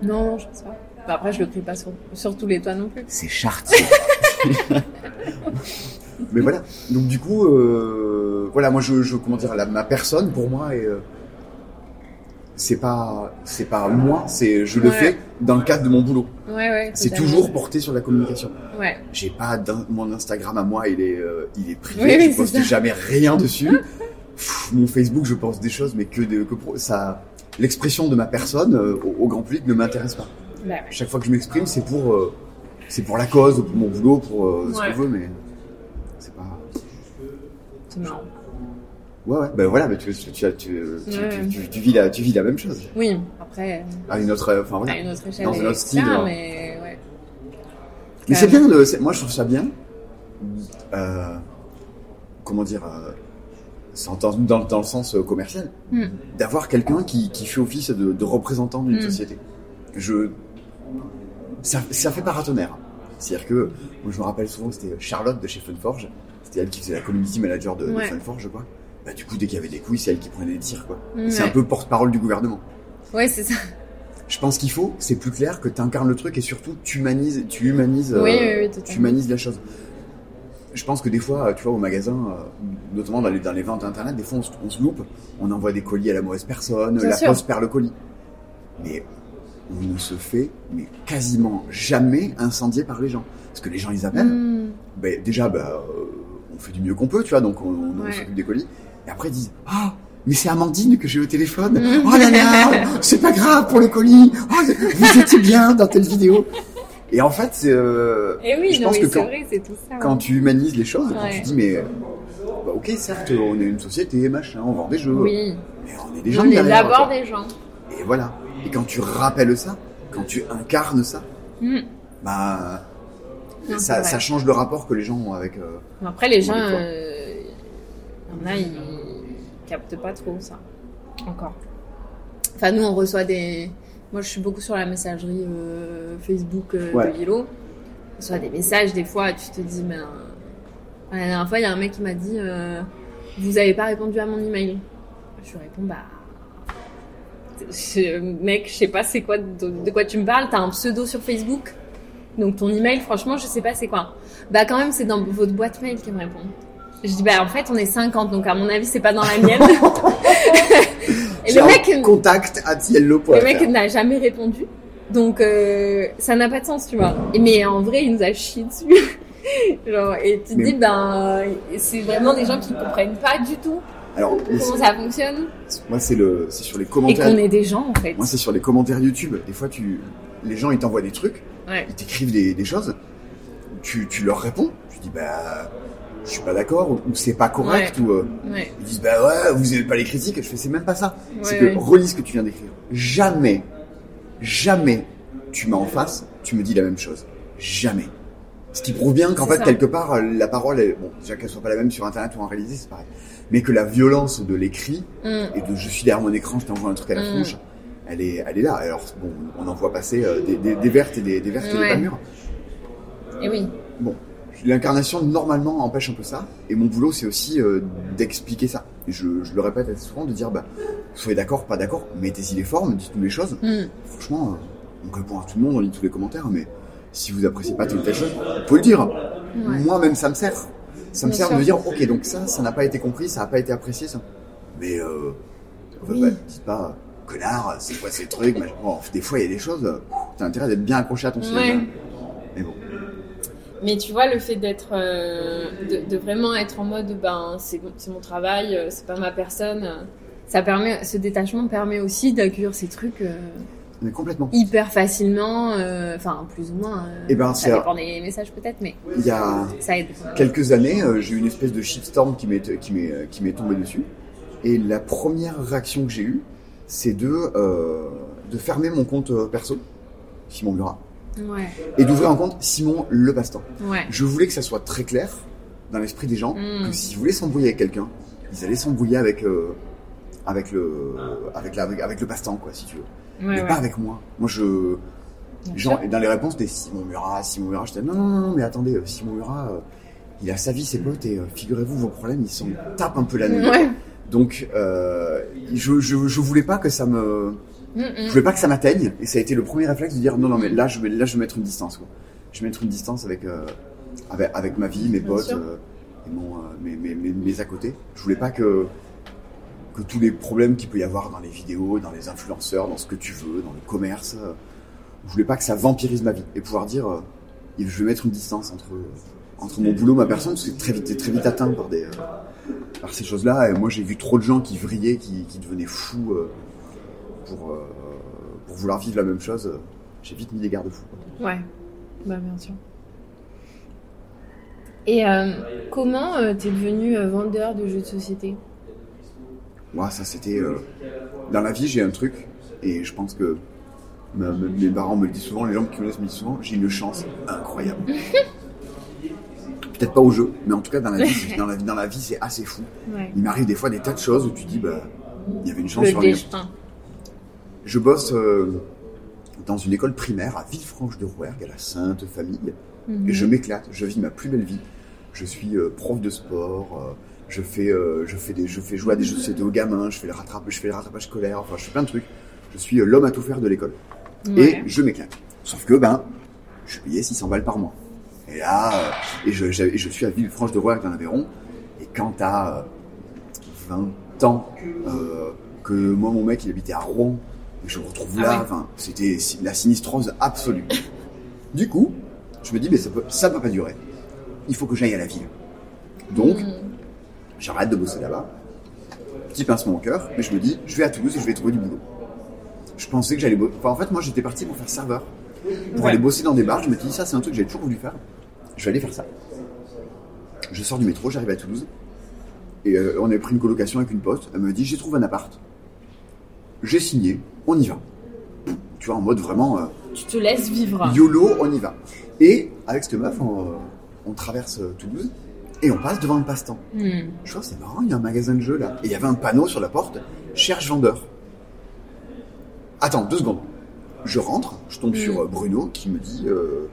Non, je sais pas. Bah, après, je le crie pas sur, sur tous les toits non plus. C'est Chartier. Mais voilà. Donc du coup, euh, voilà, moi je, je comment dire, la, ma personne pour moi est, euh, c'est pas, c'est pas moi, c'est je le Ouais. fais dans le cadre de mon boulot. Ouais, ouais. C'est toujours porté sur la communication. Ouais. J'ai pas mon Instagram à moi, il est, euh, il est privé. Oui, je poste ça. jamais rien dessus. Pff, mon Facebook, je pense des choses, mais que de, que pro- ça, l'expression de ma personne euh, au, au grand public ne m'intéresse pas. Bah, ouais. Chaque fois que je m'exprime, c'est pour, euh, c'est pour la cause, pour mon boulot, pour euh, ce qu'on veut, mais c'est pas. C'est marrant. Ouais, ouais. Ben voilà, mais tu, tu, vis la, tu vis la même chose. Oui, après, À une autre, enfin voilà. à une autre échelle. Dans un autre style, hein. mais ouais. Mais c'est bien, moi je trouve ça bien. Comment dire C'est dans, dans, le sens euh, commercial, Hmm. d'avoir quelqu'un qui, qui fait office de, de représentant d'une Hmm. société. Je, ça, ça fait paratonnerre. C'est-à-dire que, moi je me rappelle souvent, c'était Charlotte de chez Funforge. C'était elle qui faisait la community manager de, de Ouais. Funforge, quoi. Bah, du coup, dès qu'il y avait des couilles, c'est elle qui prenait les tirs, quoi. Ouais. C'est un peu porte-parole du gouvernement. Ouais, c'est ça. Je pense qu'il faut, c'est plus clair que tu incarnes le truc et surtout tu humanises, tu humanises, euh, Oui, oui, tu humanises la chose. Je pense que des fois, tu vois, au magasin, euh, notamment dans les, dans les ventes internet, des fois on se, on se loupe, on envoie des colis à la mauvaise personne, Bien la sûr. poste perd le colis. Mais on ne se fait, mais quasiment jamais incendier par les gens. Parce que les gens ils appellent, Hmm. ben, déjà, bah, euh, on fait du mieux qu'on peut, tu vois, donc on, on Ouais. s'occupe des colis. Et après, ils disent Ah, mais c'est Amandine que j'ai au téléphone. Mm. Oh là là, c'est pas grave pour le colis. Oh, vous étiez bien dans telle vidéo. Et en fait, c'est, euh, Et oui, je non, pense que quand, vrai, c'est tout ça. quand tu humanises les choses, quand tu dis, mais bah, ok, certes, on est une société, machin, on vend des jeux, Oui, mais on est des gens on est d'abord des gens. Et voilà. Et quand tu rappelles ça, quand tu incarnes ça, Hmm. bah, Non, ça, change le rapport que les gens ont avec. euh, Après, les gens, euh, il y en a, ils captent pas trop ça. Encore. Enfin, nous, on reçoit des. Moi, je suis beaucoup sur la messagerie euh, Facebook euh, Ouais. de Lilo. On reçoit des messages, des fois, tu te dis, ben. La dernière fois, il y a un mec qui m'a dit euh, Vous avez pas répondu à mon email. Je lui réponds Bah. je- Mec, je sais pas c'est quoi, de, de quoi tu me parles. T'as un pseudo sur Facebook. Donc ton email, franchement, je sais pas c'est quoi. Bah quand même, c'est dans votre boîte mail qui me répond. Je dis bah en fait on est 50 donc à mon avis c'est pas dans la mienne. Et le mec, Contact yellow.fr. le mec n'a jamais répondu. Donc euh, ça n'a pas de sens tu vois. Et, mais en vrai il nous a chié dessus. Genre, et tu te Mais- dis ben c'est vraiment des gens qui comprennent pas du tout Alors, comment ça fonctionne moi, c'est le, c'est sur les et commentaires. qu'on est des gens en fait. Moi, c'est sur les commentaires YouTube. Des fois, tu, les gens, ils t'envoient des trucs, Ouais. ils t'écrivent des, des choses. Tu, tu leur réponds. Tu dis, bah, je suis pas d'accord, ou, ou c'est pas correct, ou euh, Ouais. ils disent, bah ouais, vous aimez pas les critiques. Je fais, c'est même pas ça. c'est que relis ce que tu viens d'écrire. Jamais, jamais, tu m'as en face, tu me dis la même chose. Jamais. Ce qui prouve bien qu'en fait, ça. quelque part, euh, la parole est, bon, déjà qu'elle soit pas la même sur Internet ou en réalité, c'est pareil. Mais que la violence de l'écrit, Mm. et de je suis derrière mon écran, je t'envoie un truc à la Mm. tronche, elle est, elle est là. Alors, bon, on en voit passer euh, des, des, des vertes et des, des vertes et des pas mûres. Et oui. Bon, l'incarnation normalement empêche un peu ça, et mon boulot c'est aussi euh, d'expliquer ça. Et je, je le répète assez souvent, de dire, bah, soyez d'accord, pas d'accord, mettez-y les formes, dites-nous les choses. Mm. Franchement, euh, on répond à tout le monde, on lit tous les commentaires, mais si vous appréciez pas telle ou telle chose, vous pouvez le dire. Ouais. Moi même ça me sert. Ça me Bien sert sûr. de dire, ok, donc ça, ça n'a pas été compris, ça n'a pas été apprécié, ça. Mais euh, Oui. bah, dites pas, connard, c'est quoi ces trucs. Bon, des fois, il y a des choses, euh, t'as intérêt d'être bien accroché à ton sujet. Ouais. Mais bon. Mais tu vois, le fait d'être, euh, de, de vraiment être en mode, ben, c'est c'est mon travail, euh, c'est pas ma personne. Ça permet, ce détachement permet aussi d'accueillir ces trucs euh, Mais complètement. hyper facilement, euh, enfin plus ou moins. euh, Eh ben, ça dépend des messages peut-être, mais Il y a ça aide. quelques années, j'ai eu une espèce de shitstorm qui m'est qui m'est qui m'est tombé dessus. Et la première réaction que j'ai eue, c'est de de fermer mon compte perso, Simon Murat, Ouais, et d'ouvrir un compte Simon Le Bastan. ouais. Je voulais que ça soit très clair dans l'esprit des gens Mm. que s'ils voulaient s'embrouiller avec quelqu'un, ils allaient s'embrouiller avec euh, avec le avec la avec, avec le Bastan quoi, si tu veux. ouais, mais pas avec moi. Moi je Genre, dans les réponses, c'était Simon Murat, Simon Murat. J'étais non, non, non, non, mais attendez, euh, Simon Murat, euh, il a sa vie, ses potes, et euh, figurez-vous, vos problèmes, ils s'en tapent un peu la nuit. Donc, je, je, je voulais pas que ça me, Mm, je mm. voulais pas que ça m'atteigne, et ça a été le premier réflexe de dire non, non, mais là, je vais, là, je vais mettre une distance, quoi. Je vais mettre une distance avec, euh, avec, avec ma vie, mes Bien potes, euh, et mon, euh, mes, mes, mes, mes à côté. Je voulais pas que, que tous les problèmes qu'il peut y avoir dans les vidéos, dans les influenceurs, dans ce que tu veux, dans le commerce, je voulais pas que ça vampirise ma vie et pouvoir dire je vais mettre une distance entre entre mon boulot ma personne parce que très vite très vite atteint par des par ces choses là et moi j'ai vu trop de gens qui vrillaient qui, qui devenaient fous euh, pour, euh, pour vouloir vivre la même chose, j'ai vite mis des garde-fous. Ouais, bah bien sûr. Et euh, comment euh, t'es devenu euh, vendeur de jeux de société? Moi, ça c'était. Dans la vie, j'ai un truc, et je pense que ma- ma- mes parents me le disent souvent, les gens qui me connaissent me disent souvent, j'ai une chance incroyable. Peut-être pas au jeu, mais en tout cas dans la vie, c'est- dans la, vie- dans la vie, c'est assez fou. Ouais. Il m'arrive des fois des tas de choses où tu dis, bah, il y avait une chance Le sur destin. Je bosse euh, dans une école primaire à Villefranche-de-Rouergue, à la Sainte Famille, Mhm. et je m'éclate. Je vis ma plus belle vie. Je suis euh, prof de sport. euh, je fais, euh, je fais des, je fais jouer à des jeux de société aux gamins. Je fais le rattrapage, je fais le rattrapage scolaire. Enfin, je fais plein de trucs. Je suis euh, l'homme à tout faire de l'école. Ouais. Et je m'éclate. Sauf que, ben, je suis payé 600 balles par mois. Et là, euh, et je, j'avais- je suis à Villefranche-de-Rouergue dans l'Aveyron. Et quand t'as euh, 20 ans, euh, que moi, mon mec, il habitait à Rouen, je me retrouve Ah là, enfin, c'était la sinistrose absolue. du coup, je me dis, mais ça peut, ça peut pas durer. Il faut que j'aille à la ville. Donc, Mhm. j'arrête de bosser là-bas. Petit pincement au cœur, mais je me dis, je vais à Toulouse et je vais trouver du boulot. Je pensais que j'allais bosser. Enfin, en fait, moi, j'étais parti pour faire serveur. Pour Ouais. aller bosser dans des bars, je m'étais dit, ça, c'est un truc que j'ai toujours voulu faire. Je vais aller faire ça. Je sors du métro, j'arrive à Toulouse. Et euh, on avait pris une colocation avec une pote. Elle me dit, j'ai trouvé un appart. J'ai signé, on y va. Tu vois, en mode vraiment, euh, Tu te laisses vivre. YOLO, on y va. Et avec cette meuf, on, euh, on traverse euh, Toulouse et on passe devant un passe-temps. Mhm. Je vois, c'est marrant, il y a un magasin de jeux là. Et il y avait un panneau sur la porte, cherche vendeur. Attends, deux secondes. Je rentre, je tombe sur euh, Bruno qui me dit euh,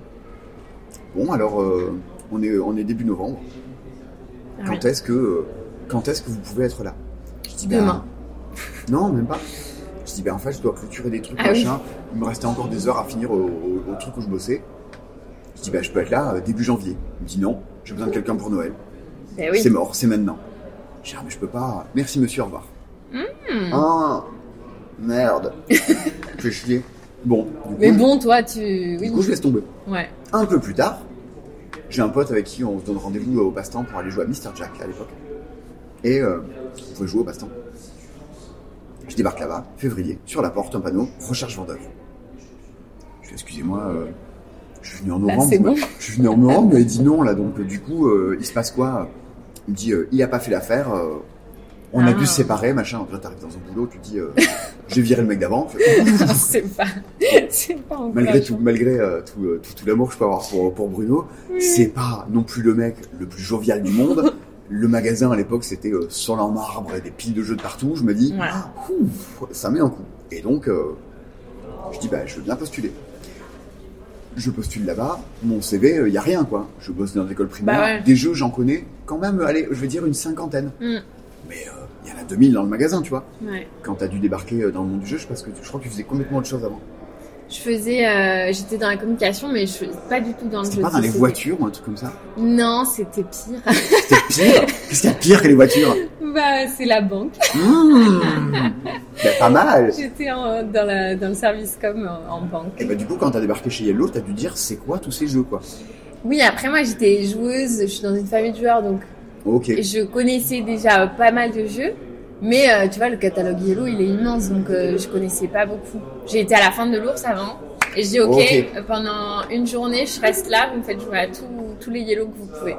Bon, alors, euh, on, est, on est début novembre. Quand est-ce que, quand est-ce que vous pouvez être là? Je dis ben, Demain. Non, même pas. Je dis ben, en fait, je dois clôturer des trucs, Ah oui. machin. Il me restait encore des heures à finir au, au- au truc où je bossais. Je dis ben, je peux être là euh, début janvier. Il me dit non, j'ai besoin de quelqu'un pour Noël. Ben oui. C'est mort, c'est maintenant. J'ai dit, ah, mais je peux pas. Merci monsieur, au revoir. Hmm. Ah, merde. Fais chier. Bon, du coup, Mais bon, toi, tu. Oui. du coup, je laisse tomber. Ouais. Un peu plus tard, j'ai un pote avec qui on se donne rendez-vous au passe-temps pour aller jouer à Mr. Jack à l'époque. Et euh, on pouvait jouer au passe-temps. Je débarque là-bas, février, sur la porte, un panneau, recherche vendeur. Je dis, excusez-moi, euh, je suis venu en Là, novembre. vous bon. Je suis venu en novembre, mais il dit non, là, donc euh, du coup, euh, il se passe quoi? Il me dit, euh, il a pas fait l'affaire, on a Ah. dû se séparer, machin. Après, t'arrives dans un boulot, tu dis, j'ai viré le mec d'avant. C'est pas. C'est pas malgré tout, malgré tout, tout, tout l'amour que je peux avoir pour, pour Bruno, c'est pas non plus le mec le plus jovial du monde. Le magasin à l'époque c'était euh, sol en marbre et des piles de jeux de partout. Je me dis, Ouais. ah, ça met un coup. Et donc, euh, je dis, bah, je veux bien postuler. Je postule là-bas, mon CV, il y a rien quoi. Je bosse dans l'école primaire, Bah ouais. des jeux j'en connais quand même, allez, je vais dire une cinquantaine. Mm. Mais euh, il y en a 2000 dans le magasin, tu vois. Ouais. Quand t'as dû débarquer euh, dans le monde du jeu, je, pense que, je crois que tu faisais complètement autre chose avant. Je faisais. euh, J'étais dans la communication, mais je faisais pas du tout dans le jeu. C'était pas dans les voitures ou un truc comme ça Non, c'était pire. C'était pire Qu'est-ce qu'il y a pire que les voitures bah, c'est la banque. Mmh. Ben, Pas mal J'étais dans, la, dans le service com en, en banque. Et bah du coup quand t'as débarqué chez Yellow, t'as dû dire c'est quoi tous ces jeux quoi Oui, après moi j'étais joueuse, je suis dans une famille de joueurs donc Ok. je connaissais déjà pas mal de jeux. Mais euh, tu vois, le catalogue Yellow il est immense donc euh, je connaissais pas beaucoup. J'ai été à la fin de l'ours avant et je dis ok, Ok. pendant une journée je reste là, vous me faites jouer à tous tous les Yellow que vous pouvez.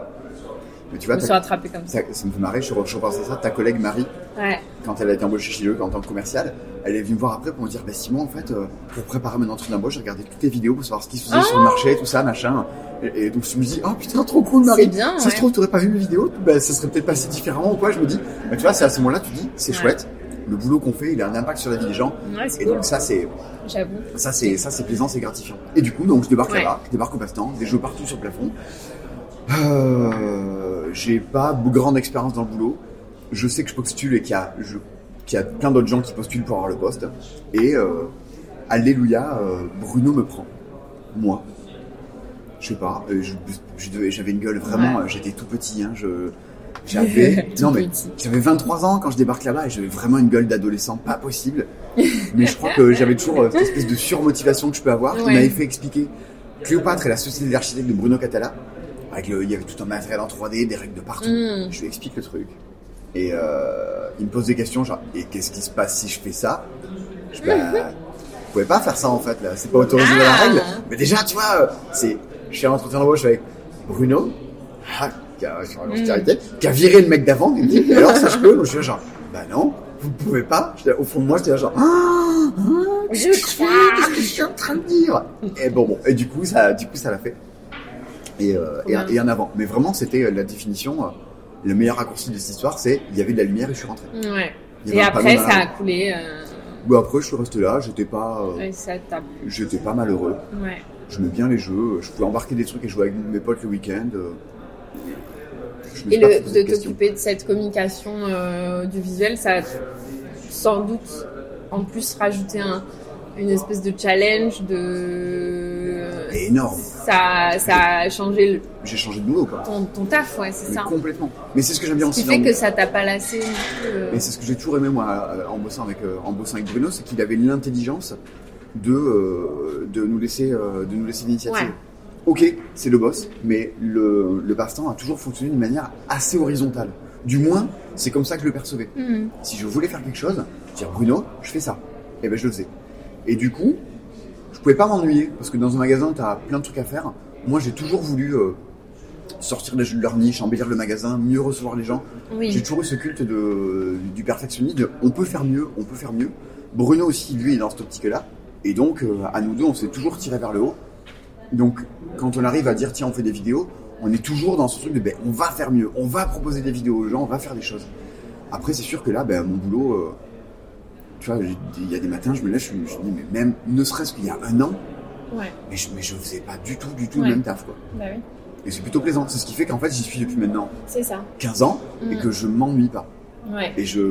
Mais tu Je vois, me t'as- suis rattrapée comme ça. ça, ça me fait marrer, je, je repense à ça, ta collègue Marie, Ouais. quand elle a été embauchée chez Yellow en tant que commerciale, elle est venue me voir après pour me dire bah Simon en fait, euh, pour préparer mon entrée d'embauche, j'ai regardé toutes tes vidéos pour savoir ce qui se faisait sur le marché, tout ça, machin. Et, et donc je me dis oh putain trop cool Marie bien, Ça ouais. se trouve t'aurais pas vu mes vidéos, bah, ça serait peut-être passé différemment ou quoi, je me dis. Bah, tu vois, c'est à ce moment-là tu dis c'est Ouais. chouette, le boulot qu'on fait il a un impact sur la vie des gens. Et cool, donc ça c'est j'avoue. Ça c'est ça c'est plaisant, c'est gratifiant. Et du coup donc je débarque là-bas, je débarque au passe-temps, des jeux partout sur le plafond. Euh, j'ai pas grande expérience dans le boulot. Je sais que je postule et qu'il y a je- qu'il y a plein d'autres gens qui postulent pour avoir le poste. Et euh, alléluia, euh, Bruno me prend. Moi. Je sais pas, euh, je- je devais- j'avais une gueule vraiment, Ouais. j'étais tout petit, hein, je j'avais non mais petit. j'avais 23 ans quand je débarque là-bas et j'avais vraiment une gueule d'adolescent pas possible. Mais je crois que j'avais toujours euh, cette espèce de surmotivation que je peux avoir qui Ouais. m'avait fait expliquer Cléopâtre et la société d'architectes de Bruno Catala. Avec le, il y avait tout un matériel en 3D, des règles de partout. Mm. Je lui explique le truc. Et euh, il me pose des questions genre, et qu'est-ce qui se passe si je fais ça? Je dis, bah, vous pouvez pas faire ça en fait là, c'est pas autorisé dans la Ah. règle. Mais déjà, tu vois, euh, c'est, je suis en entretien d'embauche avec Bruno, ah, qui a, hospitalité, qui a viré le mec d'avant, il me dit, alors ça je peux? Donc je suis genre, bah non, vous pouvez pas. Au fond de moi, j'étais genre, ah, ah, Je fais? Qu'est-ce que je suis en train de dire? Et bon, bon, et du coup, ça, du coup, ça l'a fait. Et, euh, et, en avant. Mais vraiment, c'était euh, la définition. euh, le meilleur raccourci de cette histoire, c'est il y avait de la lumière et je suis rentré. Ouais. Et après, ça a coulé. Euh... Après, je suis resté là, j'étais pas, j'étais pas malheureux. Ouais. J'aimais bien les jeux, je pouvais embarquer des trucs et jouer avec mes potes le week-end. je Et le, de t'occuper de cette communication du visuel, ça a sans doute en plus rajouté un, une espèce de challenge, de. Énorme. Ça, ça a changé le- J'ai changé de boulot, quoi. ton, ton taf, ouais, c'est ça. complètement. Mais c'est ce que j'aime bien Ce qui aussi fait que ça t'a pas lassé euh. Mais c'est ce que j'ai toujours aimé moi euh, en bossant avec euh, en bossant avec Bruno, c'est qu'il avait l'intelligence de euh, de nous laisser euh, de nous laisser l'initiative. Ouais. Ok, c'est le boss, mais le, le passe-temps a toujours fonctionné d'une manière assez horizontale. Du moins, c'est comme ça que je le percevais. Mhm. Si je voulais faire quelque chose, dire Bruno, je fais ça. Et ben je le faisais. Et du coup, je pouvais pas m'ennuyer parce que dans un magasin, tu as plein de trucs à faire. Moi, j'ai toujours voulu euh, sortir de leur niche, embellir le magasin, mieux recevoir les gens. J'ai toujours eu ce culte de, du perfectionnisme, on peut faire mieux, on peut faire mieux. Bruno aussi, lui, est dans cette optique-là. Et donc, euh, à nous deux, on s'est toujours tiré vers le haut. Donc, quand on arrive à dire, tiens, on fait des vidéos, on est toujours dans ce truc de, ben, on va faire mieux, on va proposer des vidéos aux gens, on va faire des choses. Après, c'est sûr que là, ben, mon boulot, euh, tu vois, il y a des matins, je me lève, je me dis, mais même, ne serait-ce qu'il y a un an, Ouais. mais je, mais je faisais pas du tout, du tout Ouais. le même taf, quoi. Bah oui. Et c'est plutôt plaisant. C'est ce qui fait qu'en fait, j'y suis depuis maintenant C'est ça. 15 ans et Mm. que je m'ennuie pas. Ouais. Et je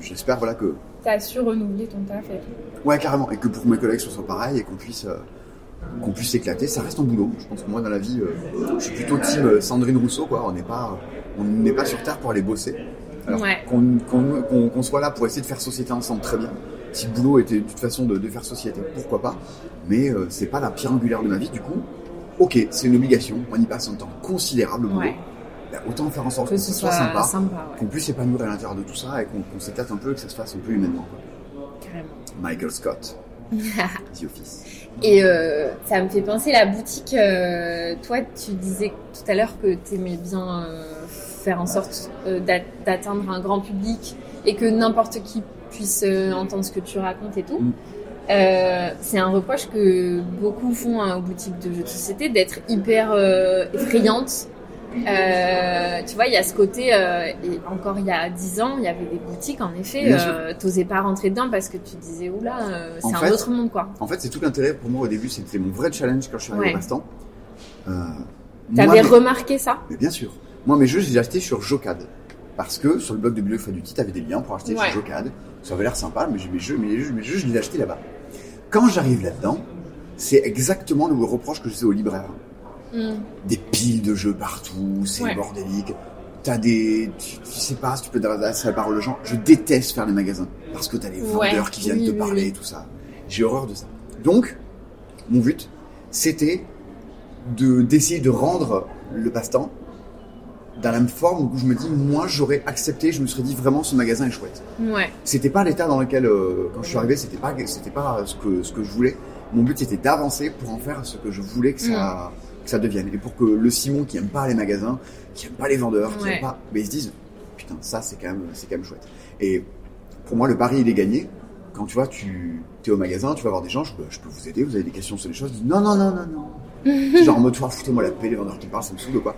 j'espère voilà que T'as su renouveler ton taf et tout. ouais carrément et que pour mes collègues ce soit pareil et qu'on puisse euh, qu'on puisse s'éclater. Ça reste un boulot. Je pense que moi dans la vie, euh, je suis plutôt team euh, Sandrine Rousseau quoi. On n'est pas on n'est pas sur terre pour aller bosser. Alors Ouais. qu'on soit là pour essayer de faire société ensemble très bien. Si le boulot était de toute façon de, de faire société, pourquoi pas. Mais euh, c'est pas la pierre angulaire de ma vie du coup. Ok, c'est une obligation. On y passe un temps considérable au boulot. Ouais. Ben, autant faire en sorte Que que ce soit soit sympa. sympa, ouais. qu'on puisse s'épanouir à l'intérieur de tout ça et qu'on qu'on s'éclate un peu et que ça se fasse un peu humainement. quoi. Carrément. Michael Scott, The Office. Et euh, ça me fait penser la boutique. euh, toi, tu disais tout à l'heure que tu aimais bien euh, faire en sorte euh, d'a- d'atteindre un grand public et que n'importe qui puisse euh, entendre ce que tu racontes et tout. Mm. Euh, c'est un reproche que beaucoup font hein, aux boutiques de jeux de société d'être hyper euh, effrayantes. Euh, tu vois, il y a ce côté, et encore il y a 10 ans, il y avait des boutiques, en effet, t'osais pas rentrer dedans parce que tu disais, oula, c'est un fait, autre monde, quoi. En fait, c'est tout l'intérêt pour moi au début, c'était mon vrai challenge quand je suis arrivé Ouais. au T'avais remarqué ça? Mais bien sûr. Moi, mes jeux, je les ai achetés sur Jocad. Parce que sur le blog de Bibliothèque du Titre, t'avais des liens pour acheter Ouais. sur Jocad. Ça avait l'air sympa, mais j'ai mes jeux, mes jeux, mes jeux, je les ai achetés là-bas. Quand j'arrive là-dedans, c'est exactement le reproche que je fais aux libraires. Mm. des piles de jeux partout, c'est Ouais. bordélique. T'as des, tu, tu sais pas si tu peux adresser la parole aux gens. Je déteste faire les magasins parce que t'as les Ouais. vendeurs qui viennent Oui, te oui, parler oui. et tout ça. J'ai horreur de ça. Donc, mon but, c'était de d'essayer de rendre le passe-temps dans la même forme où je me dis, moi, j'aurais accepté, je me serais dit vraiment, ce magasin est chouette. Ouais. C'était pas l'état dans lequel, euh, quand je suis arrivé, c'était pas, c'était pas ce que, ce que je voulais. Mon but c'était d'avancer pour en faire ce que je voulais que ça, que ça devienne. Et pour que le Simon qui aime pas les magasins, qui aime pas les vendeurs, qui aime pas, mais ils se disent, putain, ça c'est quand même, c'est quand même chouette. Et pour moi, le pari il est gagné. Quand tu vois, tu es au magasin, tu vas voir des gens, je peux, je peux vous aider, vous avez des questions sur les choses, non, non, non, non, non. Genre en mode, foutez-moi la paix, les vendeurs qui parlent, ça me saoule ou quoi.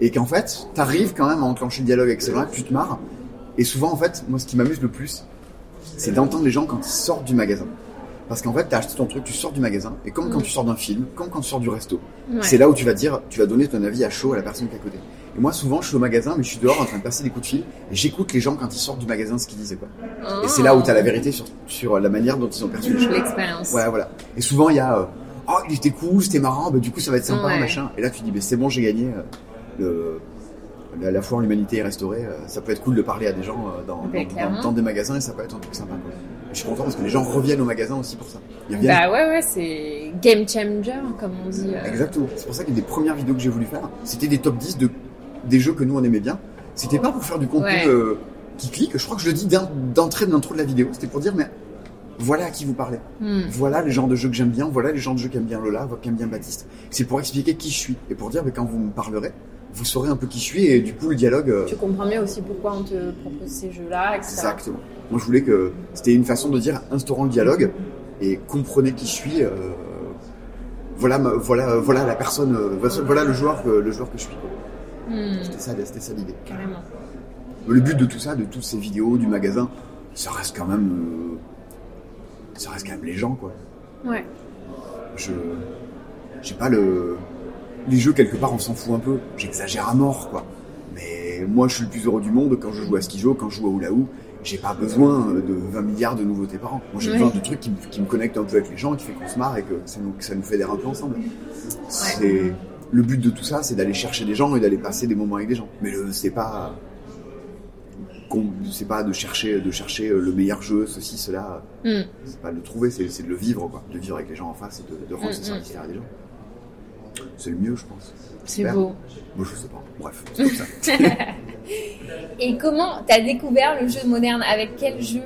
Et qu'en fait, t'arrives quand même à enclencher le dialogue avec ces gens-là, tu te marres. Et souvent, en fait, moi, ce qui m'amuse le plus, c'est d'entendre les gens quand ils sortent du magasin. Parce qu'en fait, t'as acheté ton truc, tu sors du magasin, et comme quand Mm. tu sors d'un film, comme quand tu sors du resto, Ouais. c'est là où tu vas dire, tu vas donner ton avis à chaud à la personne qui est à côté. Et moi, souvent, je suis au magasin, mais je suis dehors en train de passer des coups de fil, et j'écoute les gens quand ils sortent du magasin ce qu'ils disaient, quoi. Et c'est là où t'as la vérité sur, sur la manière dont ils ont perçu les choses. L'expérience. Ouais, voilà. Et souvent, il y a, euh, oh, il était cool, c'était marrant, bah, du coup, ça va être sympa, Ouais. machin. Et là, tu dis, mais c'est bon, j'ai gagné. euh, le, la, la foire L'Humanité est restaurée. euh, ça peut être cool de parler à des gens euh, dans, Ben, dans- dans, clairement. dans des magasins et ça peut être un truc sympa, quoi. Je suis content parce que les gens reviennent au magasin aussi pour ça. Ils reviennent. Bah ouais, ouais, c'est game changer, comme on dit. euh. Exactement. C'est pour ça qu'une des premières vidéos que j'ai voulu faire, c'était des top 10 de, des jeux que nous on aimait bien. C'était pas pour faire du contenu Ouais. euh, qui clique. Je crois que je le dis d'en- d'entrée de l'intro de la vidéo. C'était pour dire, mais voilà à qui vous parlez. Hmm. Voilà les genres de jeux que j'aime bien, voilà les genres de jeux qu'aime bien Lola, qu'aime bien Baptiste. C'est pour expliquer qui je suis et pour dire que quand vous me parlerez, vous saurez un peu qui je suis et du coup le dialogue. euh, Tu comprends mieux aussi pourquoi on te propose ces jeux-là, etc. Exactement. Moi, je voulais que c'était une façon de dire instaurant le dialogue et comprenez qui je suis. euh, voilà, ma- voilà, voilà la personne, euh, voilà le joueur, que, le joueur que je suis. Hmm, C'était ça, c'était ça l'idée. carrément. Le but de tout ça, de toutes ces vidéos, du magasin, ça reste quand même, euh, ça reste quand même les gens, quoi. Ouais. Je, j'ai pas le, les jeux quelque part, on s'en fout un peu. J'exagère à mort, quoi. Mais moi, je suis le plus heureux du monde quand je joue à Skijo, quand je joue à Oula Ou. J'ai pas besoin de 20 milliards de nouveautés par an. Moi, j'ai Ouais. besoin de trucs qui, me- qui me connectent un peu avec les gens, qui fait qu'on se marre et que ça nous, que ça nous fédère un peu ensemble. C'est, le but de tout ça, c'est d'aller chercher des gens et d'aller passer des moments avec des gens. Mais c'est pas, c'est pas de chercher, de chercher le meilleur jeu, ceci, cela. Hmm. C'est pas de le trouver, c'est, de le vivre, quoi. De vivre avec les gens en face et de, de rendre ce Mm, service à des gens. C'est le mieux, je pense. C'est beau. Moi, je sais pas. Bref, c'est comme ça. Et comment t'as découvert le jeu moderne? Avec quel jeu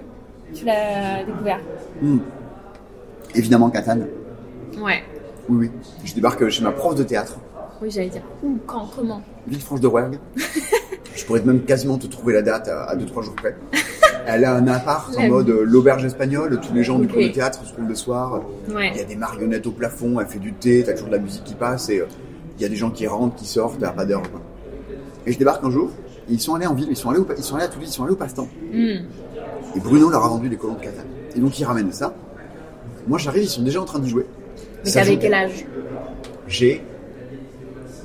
tu l'as découvert? Hmm. Évidemment, Catane. Ouais. Oui, oui. Je débarque chez ma prof de théâtre, Oui, j'allais dire. Où, quand, comment? Villefranche de Rouergue. je pourrais même quasiment te trouver la date à 2-3 jours près. Elle a un appart en mode euh, l'auberge espagnole, tous les gens du cours de théâtre se trouvent le soir. Il y a des marionnettes au plafond, elle fait du thé, t'as toujours de la musique qui passe et euh, il y a des gens qui rentrent, qui sortent à pas d'heure. Et je débarque un jour, et ils sont allés en ville, ils sont allés au, ils sont allés à Toulouse, ils sont allés au passe-temps. Hmm. Et Bruno leur a vendu les colons de Catane. Et donc ils ramènent ça. Moi j'arrive, ils sont déjà en train d'y jouer. Mais t'avais quel âge? J'ai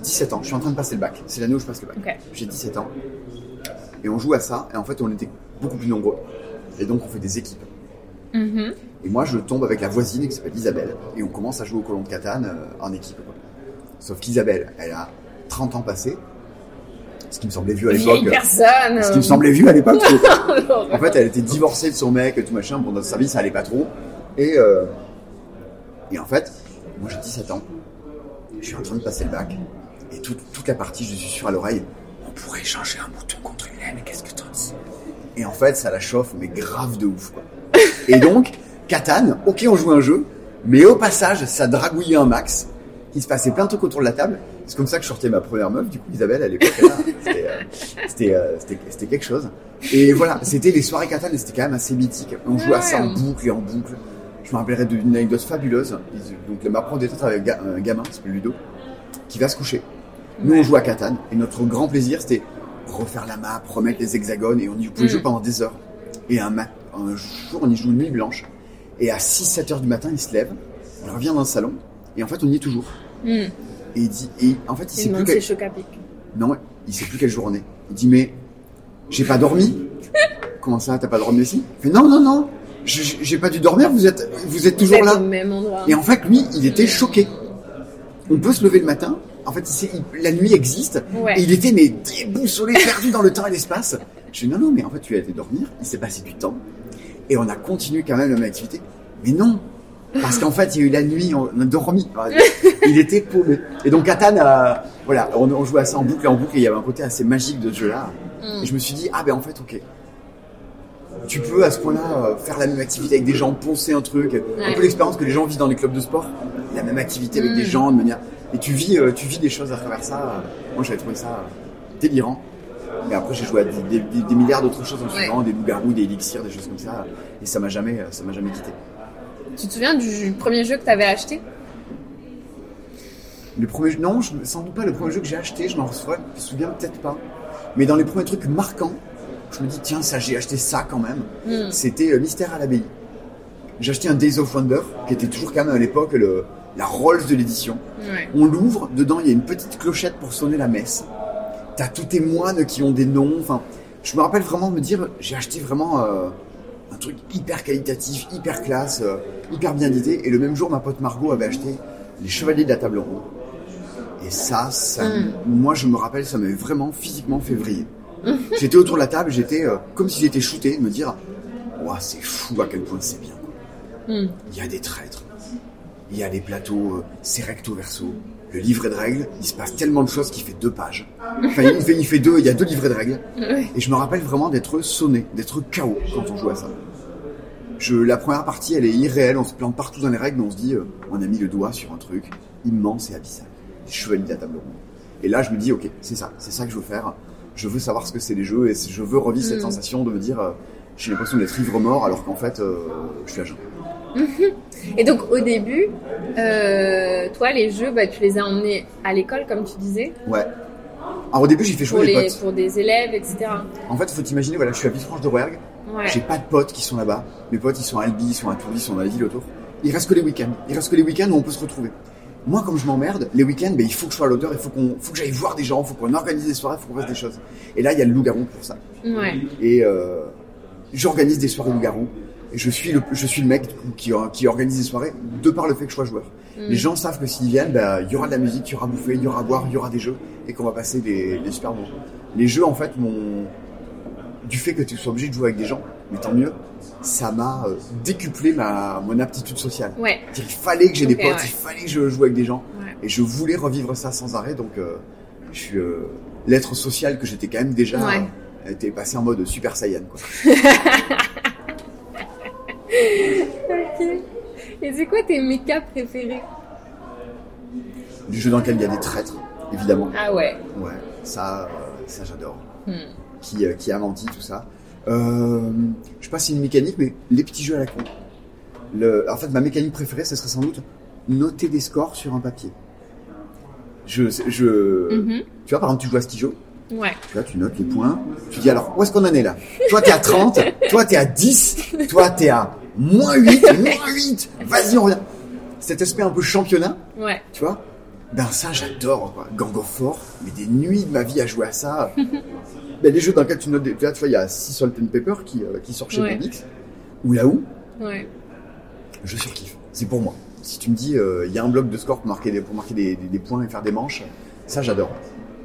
17 ans, je suis en train de passer le bac. C'est l'année où je passe le bac. Ok. J'ai 17 ans. Et on joue à ça, et en fait on était beaucoup plus nombreux. Et donc on fait des équipes. Mhm. Et moi je tombe avec la voisine qui s'appelle Isabelle. Et on commence à jouer au colon de Catane euh, en équipe. quoi. Sauf qu'Isabelle, elle a 30 ans passés. Ce qui me semblait vieux à l'époque. Personne. Ce qui me semblait vieux à l'époque. En fait, elle était divorcée de son mec et tout machin. Bon, notre service, ça allait pas trop. Et, euh, et en fait, moi j'ai 17 ans. Je suis en train de passer le bac. Et toute, toute la partie, je suis sûr à l'oreille. On pourrait échanger un mouton contre une laine. Qu'est-ce que t'en dis? Et en fait, ça la chauffe, mais grave de ouf, quoi. Et donc, Catane, ok, on joue un jeu. Mais au passage, ça dragouillait un max. Il se passait plein de trucs autour de la table. C'est comme ça que je sortais ma première meuf, du coup, Isabelle, à l'époque, c'était, euh, c'était, euh, c'était, quelque chose. Et voilà, c'était les soirées Catane, et c'était quand même assez mythique. On jouait à ça en boucle et en boucle. Je me rappellerai d'une anecdote fabuleuse. Donc, ma prof de théâtre avec un gamin, qui s'appelle Ludo, qui va se coucher. Nous, on joue à Catane, et notre grand plaisir, c'était refaire la map, remettre les hexagones, et on y pouvait Mm. jouer pendant des heures. Et un, un jour, on y joue une nuit blanche. Et à 6-7 heures du matin, il se lève, il revient dans le salon, et en fait, on y est toujours. Hmm. Et il dit, et en fait, il Il sait plus quel... Non, il sait plus quelle journée. Il dit, mais j'ai pas dormi. Comment ça, t'as pas dormi ici Il fait, non, non, non, j'ai pas dû dormir, vous êtes, vous êtes toujours Vous êtes là. au même endroit. Et en fait, lui, il était choqué. On peut se lever le matin. En fait, il la nuit existe. Ouais. Et il était mais déboussolé, perdu dans le temps et l'espace. Je dis non, non, mais en fait, tu as été dormir. Il s'est passé du temps. Et on a continué quand même la même activité. Mais non. Parce qu'en fait, il y a eu la nuit, on a dormi. Il était paumé. Et donc, Catane, euh, voilà, on, on jouait à ça en boucle et en boucle. Et il y avait un côté assez magique de ce jeu-là. Mm. Et je me suis dit, ah ben en fait, ok. Tu peux à ce point-là euh, faire la même activité avec des gens, poncer un truc, un peu l'expérience que les gens vivent dans les clubs de sport, la même activité avec Mm. des gens de manière. Et tu vis, euh, tu vis des choses à travers ça. Moi, j'avais trouvé ça euh, délirant. Mais après, j'ai joué à des, des- des- des milliards d'autres choses en Ouais. suivant, des loups-garous, des élixirs, des choses comme ça. Et ça m'a jamais, euh, ça m'a jamais quitté. Tu te souviens du premier jeu que t'avais acheté? Le premier non, je, sans doute pas le premier jeu que j'ai acheté, je m'en souviens, je me souviens peut-être pas. Mais dans les premiers trucs marquants, je me dis, tiens, ça, j'ai acheté ça quand même. Hmm. C'était Mystère à l'abbaye. J'ai acheté un Days of Wonder, qui était toujours quand même à l'époque le, la Rolls de l'édition. Ouais. On l'ouvre, dedans il y a une petite clochette pour sonner la messe. T'as tous tes moines qui ont des noms. Enfin, je me rappelle vraiment de me dire, j'ai acheté vraiment euh, un truc hyper qualitatif, hyper classe, euh, hyper bien édité. Et le même jour, ma pote Margot avait acheté Les Chevaliers de la Table Ronde. Et ça, ça Mm. moi je me rappelle, ça m'avait vraiment physiquement fait vriller. J'étais autour de la table, j'étais euh, comme si j'étais shooté, de me dire, Ouah, c'est fou à quel point c'est bien. Hmm. Il y a des traîtres. Il y a les plateaux, euh, c'est recto verso. Le livret de règles, il se passe tellement de choses qu'il fait deux pages. Enfin, il fait, il fait deux, il y a deux livrets de règles. Et je me rappelle vraiment d'être sonné, d'être KO quand on joue à ça. Je, la première partie, elle est irréelle, on se plante partout dans les règles, mais on se dit, euh, on a mis le doigt sur un truc immense et abyssal. Chevalier de la table ronde. Et là, je me dis, ok, c'est ça, c'est ça que je veux faire. Je veux savoir ce que c'est les jeux et je veux revivre cette Mm. sensation de me dire, euh, j'ai l'impression d'être ivre-mort alors qu'en fait, euh, je suis agent. Et donc au début, euh, toi les jeux, bah, tu les as emmenés à l'école comme tu disais, Ouais. Alors au début, j'ai fait pour, jouer les les, potes. pour des élèves, etc. En fait, faut t'imaginer, voilà, je suis à Villefranche de Rouergue. Ouais. J'ai pas de potes qui sont là-bas. Mes potes, ils sont à Albi, ils sont à Toulouse, ils sont dans les villes autour. Il reste que les week-ends. Il reste que les week-ends où on peut se retrouver. Moi, comme je m'emmerde, les week-ends, ben, il faut que je sois à l'auteur, il faut qu'on, faut que j'aille voir des gens, il faut qu'on organise des soirées, il faut qu'on fasse des choses. Et là, il y a le loup-garou pour ça. Ouais. Et euh, j'organise des soirées loup-garou. Je suis le, je suis le mec qui, qui organise des soirées de par le fait que je sois joueur. Mm. Les gens savent que s'ils viennent, ben, il y aura de la musique, il y aura à bouffer, il y aura à boire, il y aura des jeux, et qu'on va passer des, des super moments. Les jeux, en fait, m'ont du fait que tu sois obligé de jouer avec des gens, mais tant mieux, ça m'a euh, décuplé ma, mon aptitude sociale. Ouais. Il fallait que j'ai des potes, ouais. il fallait que je joue avec des gens, Ouais. et je voulais revivre ça sans arrêt, donc euh, je suis euh, l'être social que j'étais quand même déjà, euh, était passé en mode super saiyan. Quoi. Ok. Et c'est quoi tes mécas préférés? Du jeu dans lequel il y a des traîtres, évidemment. Ah ouais. Ouais, ça, euh, ça j'adore. Hmm. Qui, euh, qui a menti, tout ça. Euh, je sais pas si c'est une mécanique, mais les petits jeux à la con. Le, en fait, ma mécanique préférée, ce serait sans doute noter des scores sur un papier. Je, je, Mhm. tu vois, par exemple, tu joues à Stijo, Ouais. tu vois, tu notes les points, tu dis alors, où est-ce qu'on en est là? Toi, t'es à 30, toi, t'es à 10, toi, t'es à moins 8, moins 8, vas-y, on revient. Cet aspect un peu championnat, Ouais. tu vois Ben ça, j'adore, quoi. Gang of Four, mais des nuits de ma vie à jouer à ça. ben, des jeux dans lesquels tu notes des... Là, tu vois, il y a Sea Salt and Pepper qui, euh, qui sort chez Ouais. Ou là où, Ouais. je surkiffe. C'est pour moi. Si tu me dis, euh, il y a un bloc de score pour marquer des, pour marquer des, des- des points et faire des manches, ça, j'adore.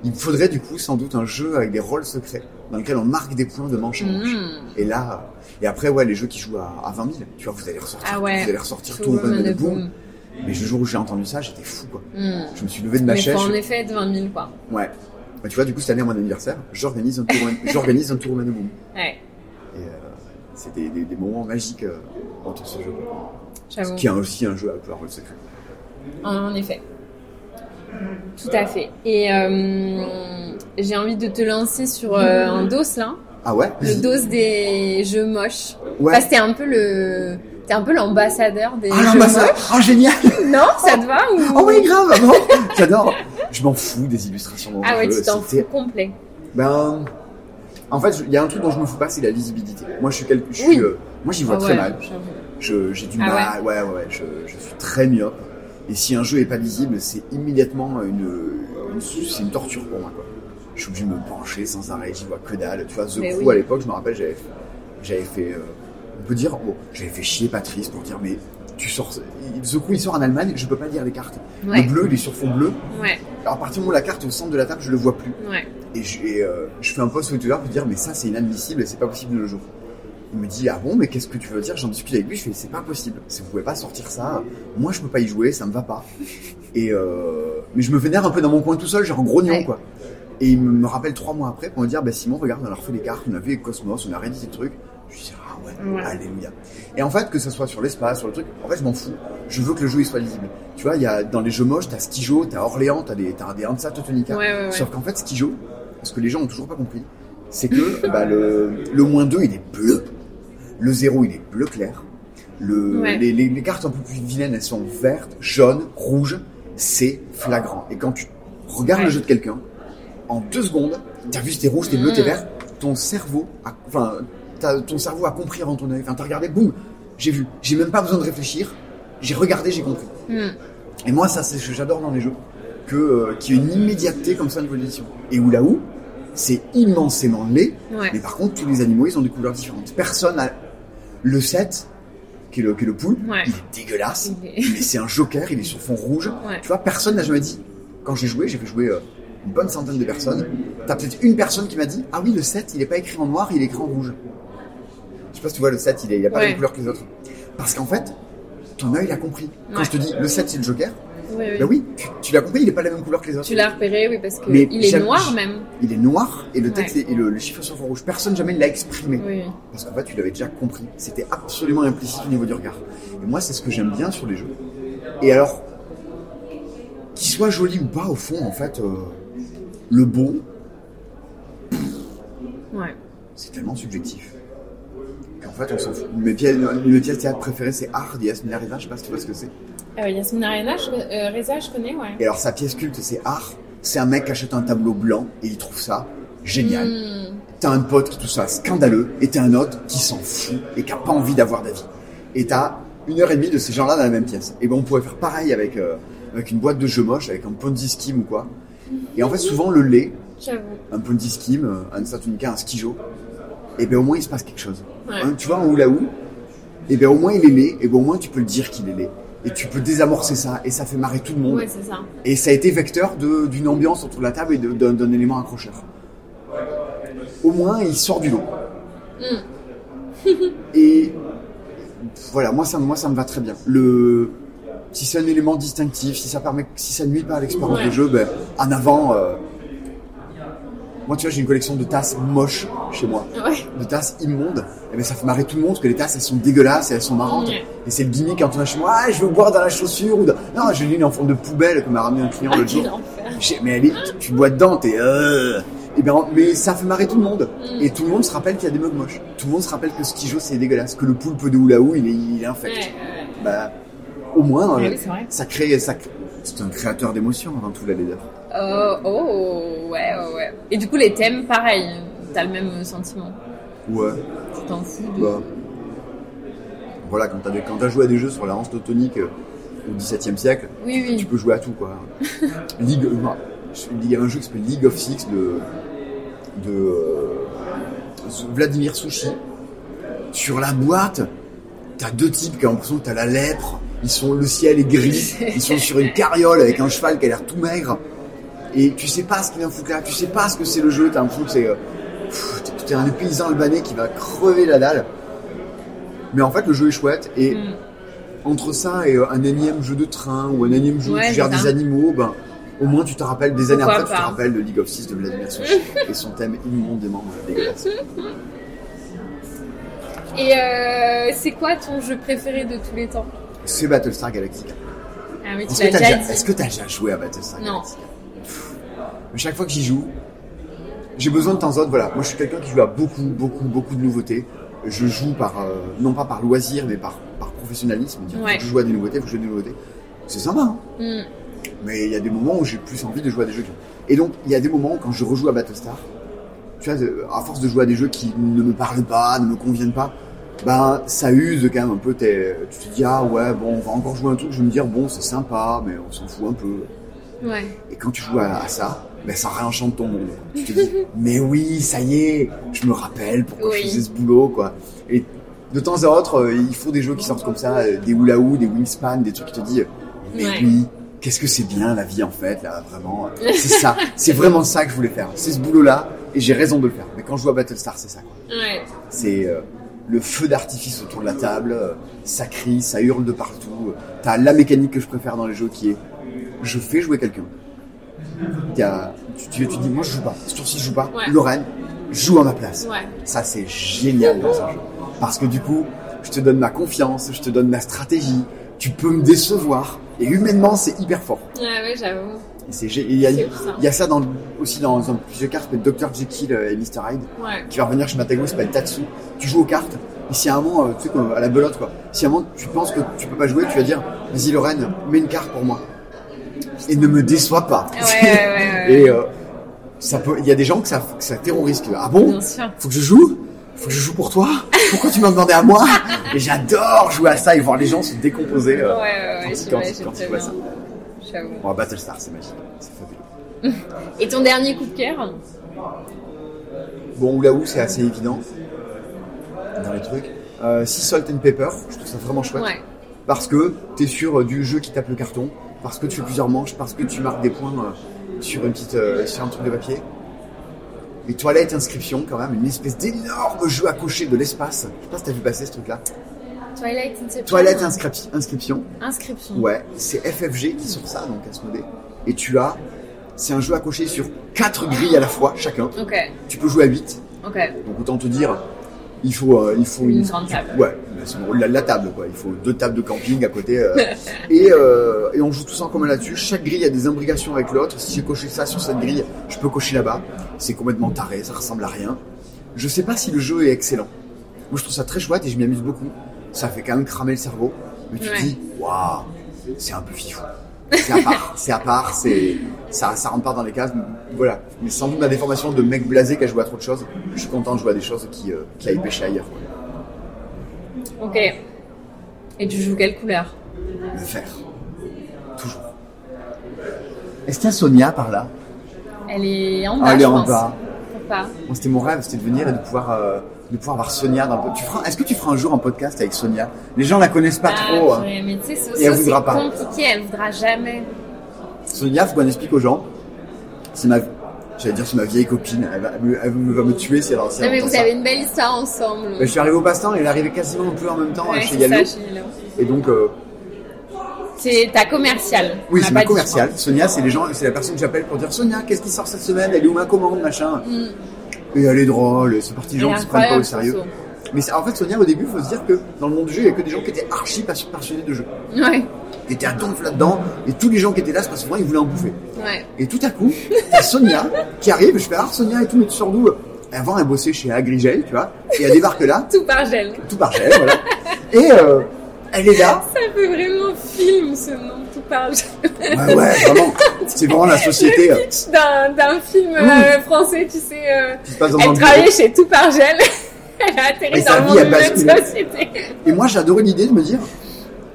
Il me faudrait, du coup, sans doute un jeu avec des rôles secrets, dans lequel on marque des points de manche en manche. Hmm. Et là, et après, ouais, les jeux qui jouent à, à 20 000, tu vois, vous allez ressortir, Ah ouais. vous allez ressortir Tout tout le Boom. Mais le jour où j'ai entendu ça, j'étais fou, quoi. Hmm. Je me suis levé de ma Mais chaise. en je- effet être 20 000 quoi. Ouais. Bah, tu vois, du coup, cette année, à mon anniversaire, j'organise un tour, j'organise un tour Open and Boom. Ouais. Et euh, c'est des, des, des moments magiques euh, entre ce jeu. J'avoue. Qui est aussi un jeu à peu rôle secret. En effet. Tout à fait. Et euh, j'ai envie de te lancer sur euh, un dos là. Ah ouais Le dos des jeux moches. Ouais. Parce que t'es un peu le. T'es un peu l'ambassadeur des Ah, jeux l'ambassadeur moches. Oh, génial Non, ça te va ou... Oh oui, grave non J'adore Je m'en fous des illustrations dans Ah ouais, jeu. tu t'en c'était- fous complet. Ben, en fait, il y a un truc dont je me fous pas, c'est la lisibilité. Moi, je suis quel... je suis, Oui. euh, moi, j'y vois Ah très ouais, mal. Je, j'ai du Ah mal. Ouais, ouais, ouais. Je, je suis très myope. Et si un jeu est pas lisible, c'est immédiatement une, une- c'est une torture pour moi, quoi. Je suis obligé de me pencher sans arrêt, j'y vois que dalle. Tu vois, The Mais Crew, oui. à l'époque, je me rappelle, j'avais, j'avais fait, euh, on peut dire, bon, j'avais fait chier Patrice pour dire, mais tu sors, The Crew, il sort en Allemagne, je peux pas lire les cartes. Ouais. Le bleu, il est sur fond bleu. Ouais, Alors, à partir du moment où la carte est au centre de la table, je le vois plus. ouais. Et je, et, euh, je fais un post sur Twitter pour dire mais ça c'est inadmissible et c'est pas possible de le jour. Il me dit ah bon mais qu'est-ce que tu veux dire? J'en discute avec lui, je fais c'est pas possible. Si vous pouvez pas sortir ça, moi je peux pas y jouer, ça me va pas. Et euh, mais je me vénère un peu dans mon coin tout seul, genre grognon Ouais. quoi. Et il me rappelle trois mois après pour me dire bah Simon regarde on a refait les cartes, on a vu les cosmos, on a réédité le truc. Je lui dis ah ouais, Ouais. alléluia. Et en fait que ce soit sur l'espace, sur le truc, en fait je m'en fous. Je veux que le jeu il soit lisible. Tu vois il y a dans les jeux moches t'as Skijo, t'as Orléans, t'as des t'as des Hansa Teutonica. Ouais. Sauf qu'en fait, Skijo, ce que les gens ont toujours pas compris, c'est que bah, le, le moins 2, il est bleu. Le 0, il est bleu clair. Le, les, les- les cartes un peu plus vilaines, elles sont vertes, jaunes, rouges. C'est flagrant. Et quand tu regardes le jeu de quelqu'un, en deux secondes, t'as vu, c'était rouge, t'es bleu, t'es vert, ton cerveau a, enfin, ton cerveau a compris avant ton œil. Enfin, t'as regardé, boum, j'ai vu. J'ai même pas besoin de réfléchir. J'ai regardé, j'ai compris. Hmm. Et moi, ça, c'est ce que j'adore dans les jeux. Que, euh, qu'il y ait une immédiateté comme ça au niveau de l'édition. Et où là où, c'est immensément laid. Ouais. Mais par contre, tous les animaux, ils ont des couleurs différentes. Personne n'a le 7, qui est le, qui est le poule, Ouais. il est dégueulasse. Il est- Mais c'est un joker, il est sur fond rouge. Ouais. Tu vois, personne n'a jamais dit. Quand j'ai joué, j'ai fait jouer euh, une bonne centaine de personnes. T'as peut-être une personne qui m'a dit Ah oui, le 7, il est pas écrit en noir, il est écrit en rouge. Je sais pas si tu vois, le 7, il, est, il a pas la Ouais. même couleur que les autres. Parce qu'en fait, ton œil l'a compris. Quand Ouais. je te dis le 7, c'est le joker, Oui, oui. Bah oui, tu, tu l'as compris, il est pas la même couleur que les autres. Tu l'as repéré, oui, parce que Mais il est noir même. Il est noir et le texte Ouais. est- et le, le chiffre sur fond rouge. Personne jamais ne l'a exprimé. Oui. Parce qu'en fait, tu l'avais déjà compris. C'était absolument implicite au niveau du regard. Et moi, c'est ce que j'aime bien sur les jeux. Et alors, qu'il soit joli ou pas, au fond, en fait, euh, le beau, Ouais. c'est tellement subjectif. Qu'en fait, on s'en fout. Mes pièces, mes pièces théâtre préférées, c'est Hard et Yasmina Reza, je sais pas si tu vois ce que c'est. Euh, Yasmine Arena, je, euh, Reza, je connais, ouais. Et alors, sa pièce culte, c'est Art. C'est un mec qui achète un tableau blanc et il trouve ça génial. Hmm. T'as un pote qui trouve ça scandaleux et t'as un autre qui s'en fout et qui a pas envie d'avoir d'avis. Et t'as une heure et demie de ces gens-là dans la même pièce. Et ben on pourrait faire pareil avec, euh, avec une boîte de jeux moches, avec un Ponzi scheme ou quoi. Et en fait, souvent le lait, un Ponzi scheme, euh, un Satunica, un skijo, et ben au moins il se passe quelque chose. Ouais. Hein, tu vois, un hula hoop, et ben au moins il est laid, et ben au moins tu peux le dire qu'il est laid. Et tu peux désamorcer ça, et ça fait marrer tout le monde. Ouais, c'est ça. Et ça a été vecteur d'une ambiance autour de la table et d'un élément accrocheur. Au moins, il sort du lot. et voilà, moi ça, moi ça me va très bien. Le, si c'est un élément distinctif, si ça permet, si ça nuit pas à l'expérience Ouais. de jeu, ben, en avant. euh, moi, tu vois, j'ai une collection de tasses moches chez moi, Ouais. de tasses immondes. Et ben, ça fait marrer tout le monde parce que les tasses, elles sont dégueulasses et elles sont marrantes. Ouais. Et c'est le gimmick quand on a chez moi. Ah, je veux boire dans la chaussure ou dans... Non, j'ai une en forme de poubelle que m'a ramené un client Ah, l'autre jour. Mais elle est, tu, bois dedans, t'es. Euh... Et ben, mais ça fait marrer tout le monde. Et tout le monde se rappelle qu'il y a des mugs moches. Tout le monde se rappelle que ce qui joue, c'est dégueulasse. Que le poulpe de hula hoop, il est, il est infect. Bah, au moins, euh, oui, vrai. ça crée. Ça... C'est un créateur d'émotions avant tout, la leader. Oh, oh, ouais, ouais, ouais. Et du coup, les thèmes, pareil. T'as le même sentiment. Ouais. Tu t'en fous de. Bah. Voilà, quand t'as des- quand joué à des jeux sur la hanse teutonique euh, au XVIIe siècle, Oui, tu oui. peux jouer à tout, quoi. League, euh, non, il y a un jeu qui s'appelle League of Six de, de euh, Vladimir Sushi. Sur la boîte, t'as deux types qui ont l'impression que t'as la lèpre. Ils sont, le ciel est gris. Ils sont sur une carriole avec un cheval qui a l'air tout maigre. Et tu sais pas ce qu'il vient foutre là. Tu sais pas ce que c'est le jeu. T'as l'impression que c'est, euh, t'es- un paysan albanais qui va crever la dalle. Mais en fait, le jeu est chouette. Et Mm. entre ça et euh, un énième jeu de train ou un énième jeu où Ouais, tu gères des animaux, ben, au moins tu te rappelles des années après, tu te rappelles de League of Six de Vladimir Sushi et son thème immondément dégueulasse. Et euh, c'est quoi ton jeu préféré de tous les temps? C'est Battlestar Galactica. Ah oui, Est-ce tu que l'as t'as déjà déjà, dit. est-ce que t'as déjà joué à Battlestar Non. Galactica Mais chaque fois que j'y joue, j'ai besoin de temps en temps, voilà, moi je suis quelqu'un qui joue à beaucoup, beaucoup, beaucoup de nouveautés. Je joue par, euh, non pas par loisir, mais par, par professionnalisme. Dire, faut Ouais. que je joue à des nouveautés, faut que je joue à des nouveautés. C'est sympa, hein Mm. Mais il y a des moments où j'ai plus envie de jouer à des jeux. Et donc, il y a des moments quand je rejoue à Battlestar, tu vois, à force de jouer à des jeux qui ne me parlent pas, ne me conviennent pas, ben, ça use quand même un peu tes... Tu te dis, ah ouais, bon, on va encore jouer un truc, je vais me dire, bon, c'est sympa, mais on s'en fout un peu. Ouais. Et quand tu joues à, à ça, ben, ça réenchante ton monde. Tu te dis, mais oui, ça y est, je me rappelle pourquoi Oui. je faisais ce boulot, quoi. Et de temps à autre, euh, il faut des jeux qui sortent comme ça, euh, des hula hoop, des wingspan, des trucs qui te disent, mais Ouais. oui, qu'est-ce que c'est bien la vie en fait, là, vraiment. C'est ça, c'est vraiment ça que je voulais faire. C'est ce boulot-là, et j'ai raison de le faire. Mais quand je joue à Battlestar, c'est ça, quoi. Ouais. C'est euh, le feu d'artifice autour de la table, ça crie, ça hurle de partout. T'as la mécanique que je préfère dans les jeux qui est je fais jouer quelqu'un. T'as- Tu, tu, tu dis moi je joue pas, ce tour-ci je joue pas. Ouais. Lorraine joue à ma place. Ouais. Ça c'est génial dans un jeu. Parce que du coup, je te donne ma confiance, je te donne ma stratégie, tu peux me décevoir. Et humainement c'est hyper fort. Ouais, ouais, j'avoue. Il y, a- ça. il y a ça dans, aussi dans de cartes s'appelle Dr. Jekyll et Mr. Hyde Ouais. qui va revenir chez Matago, il s'appelle Tatsu. Tu joues aux cartes, et si à un moment, euh, tu sais, comme à la belote, quoi, si à un moment tu penses que tu peux pas jouer, tu vas dire, vas-y Lorraine, mets une carte pour moi. Et ne me déçois pas. Ouais, ouais, ouais, ouais. et euh, ça peut, il y a des gens que ça, que ça terrorise. ah bon? Faut que je joue? Faut que je joue pour toi? Pourquoi tu m'as demandé à moi? Et j'adore jouer à ça et voir les gens se décomposer. Euh, quand, quand, quand bien. ça. J'avoue. Bon, Battlestar, c'est magique. C'est fabuleux. Et ton dernier coup de cœur Bon, là où c'est assez évident dans les trucs. Euh, si Salt and Pepper, je trouve ça vraiment chouette. Ouais. Parce que tu es sûr du jeu qui tape le carton, parce que tu fais plusieurs manches, parce que tu marques des points euh, sur, une petite, euh, sur un truc de papier. Les toilettes inscription, quand même, une espèce d'énorme jeu à cocher de l'espace. Je sais pas si t'as vu passer ce truc-là. Twilight Inscription. Inscription. Inscription. Ouais, c'est FFG qui sort ça, donc Asmodée. Et tu as, c'est un jeu à cocher sur quatre grilles à la fois, chacun. Ok, Tu peux jouer à 8. ok. Donc autant te dire, il faut, euh, il faut Une grande table. Ouais, la, la table quoi. Il faut deux tables de camping à côté. euh, et, euh, et on joue tous en commun là-dessus. Chaque grille a des imbrications avec l'autre. Si j'ai coché ça sur cette grille, je peux cocher là-bas. C'est complètement taré, ça ressemble à rien. Je sais pas si le jeu est excellent. Moi je trouve ça très chouette et je m'y amuse beaucoup. Ça fait quand même cramer le cerveau. Mais tu Ouais. te dis, waouh, c'est un peu fifou. C'est à part, c'est à part, c'est ça, ça rentre pas dans les cases. Voilà, mais sans doute ma déformation de mec blasé qui a joué à trop de choses. Je suis content de jouer à des choses qui, euh, qui aillent pêcher ailleurs. Ok. Et tu joues quelle couleur? Le faire, toujours. Est-ce qu'il y a Sonia par là? Elle est en bas. Ah, elle est en bas. Pourquoi C'était mon rêve, c'était de venir et de pouvoir, euh, de pouvoir avoir Sonia dans le. Tu feras, est-ce que tu feras un jour un podcast avec Sonia? Les gens la connaissent pas Ah, trop. hein. purée, mais tu sais, c'est Et elle aussi voudra pas. compliqué, elle voudra jamais. Sonia, faut qu'on explique aux gens. C'est ma, j'allais dire c'est ma vieille copine. Elle va, elle me, elle me- va me tuer si elle Non, mais entend vous ça. avez une belle histoire ensemble. Ben, je suis arrivé au passe-temps et elle est arrivée quasiment un peu en même temps Ouais, chez ça, Yallo. Et donc, euh, C'est ta commerciale. oui, c'est ma commerciale. Sonia, c'est les gens, c'est la personne que j'appelle pour dire Sonia, qu'est-ce qui sort cette semaine? Elle est où ma commande, machin? Mm. Et elle est drôle. C'est parti des gens qui se prennent pas au sérieux. Mais en fait, Sonia, au début, il faut se dire que dans le monde du jeu, il y a que des gens qui étaient archi pas- passionnés de jeu. Ouais, Qui étaient à donf là-dedans. Et tous les gens qui étaient là, c'est parce que souvent, ils voulaient en bouffer. ouais. Et tout à coup, t'as Sonia qui arrive, je fais Ah Sonia et tout, mais tu sors d'où? Avant, elle bossait chez Agrigel, tu vois, et elle débarque là, Tout par gel. tout par gel, voilà. Et euh, elle est là, Ça fait vraiment film ce nom, tout par gel. ouais, vraiment, c'est vraiment la société Pitch d'un film euh, français, tu sais. euh, elle travaillait chez Tout par gel. elle a atterri Et dans le monde de notre société. Et moi, j'adorais l'idée de me dire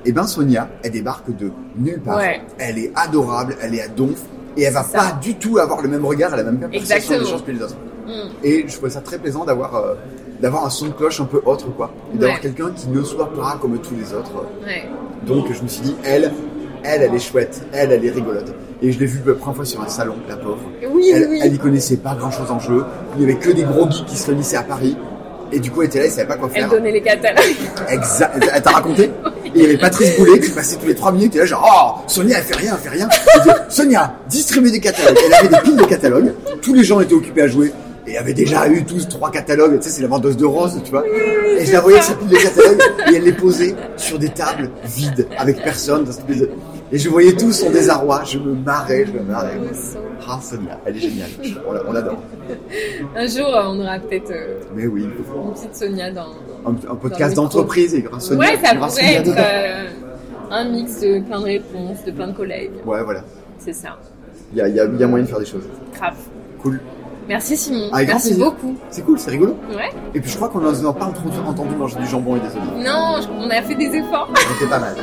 Eh ben, Sonia, elle débarque de nulle part. Ouais. Elle est adorable, elle est à donf, et elle va pas du tout avoir le même regard, elle a la même perception des choses que les autres. Mm. Et je trouvais ça très plaisant d'avoir euh, d'avoir un son de cloche un peu autre, quoi. Et d'avoir quelqu'un qui ne soit pas comme tous les autres. Ouais. Donc je me suis dit, elle, elle, elle est chouette, elle, elle est rigolote. Et je l'ai vue la première fois sur un salon, la pauvre. Oui, Elle, oui. elle y connaissait pas grand chose en jeu. Il y avait que des gros geeks qui se réunissaient à Paris. Et du coup, elle était là, elle savait pas quoi Elle faire. donnait les catalogues. Exact. Elle t'a raconté Et il y avait Patrice Boulet qui passait tous les trois minutes. Et là, genre, oh, Sonia, elle fait rien, elle fait rien. Elle Sonia, distribue des catalogues. Elle avait des piles de catalogues. Tous les gens étaient occupés à jouer. Et avait déjà eu tous trois catalogues. Tu sais, c'est la vendeuse de roses, tu vois. Et je la voyais sa pile de catalogues. Et elle les posait sur des tables vides, avec personne. dans cette espèce de- Et je voyais tout son désarroi. Je me marrais, je me marrais. Ah, Sonia, elle est géniale. On la- on l'adore. Un jour, euh, on aura peut-être euh, Mais oui. une petite Sonia dans. Un, un podcast d'entreprise. Et grâce Sonia, ouais, ça pourrait Sonia être euh, un mix de plein de réponses, de plein de collègues. Ouais, voilà. C'est ça. Il y a, y a moyen de faire des choses. Grave. Cool. Merci Simon. Avec Merci plaisir. beaucoup. C'est cool, c'est rigolo. Ouais. Et puis je crois qu'on n'a pas trop entendu manger du jambon et des olives. Non, on a fait des efforts. C'était pas mal.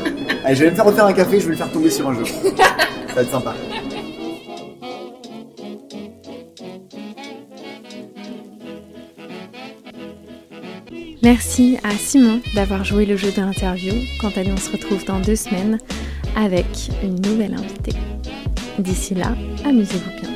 Allez, je vais me faire refaire un café, je vais le faire tomber sur un jeu. Ça va être sympa. Merci à Simon d'avoir joué le jeu de l'interview. Quant à nous, on se retrouve dans deux semaines avec une nouvelle invitée. D'ici là, amusez-vous bien.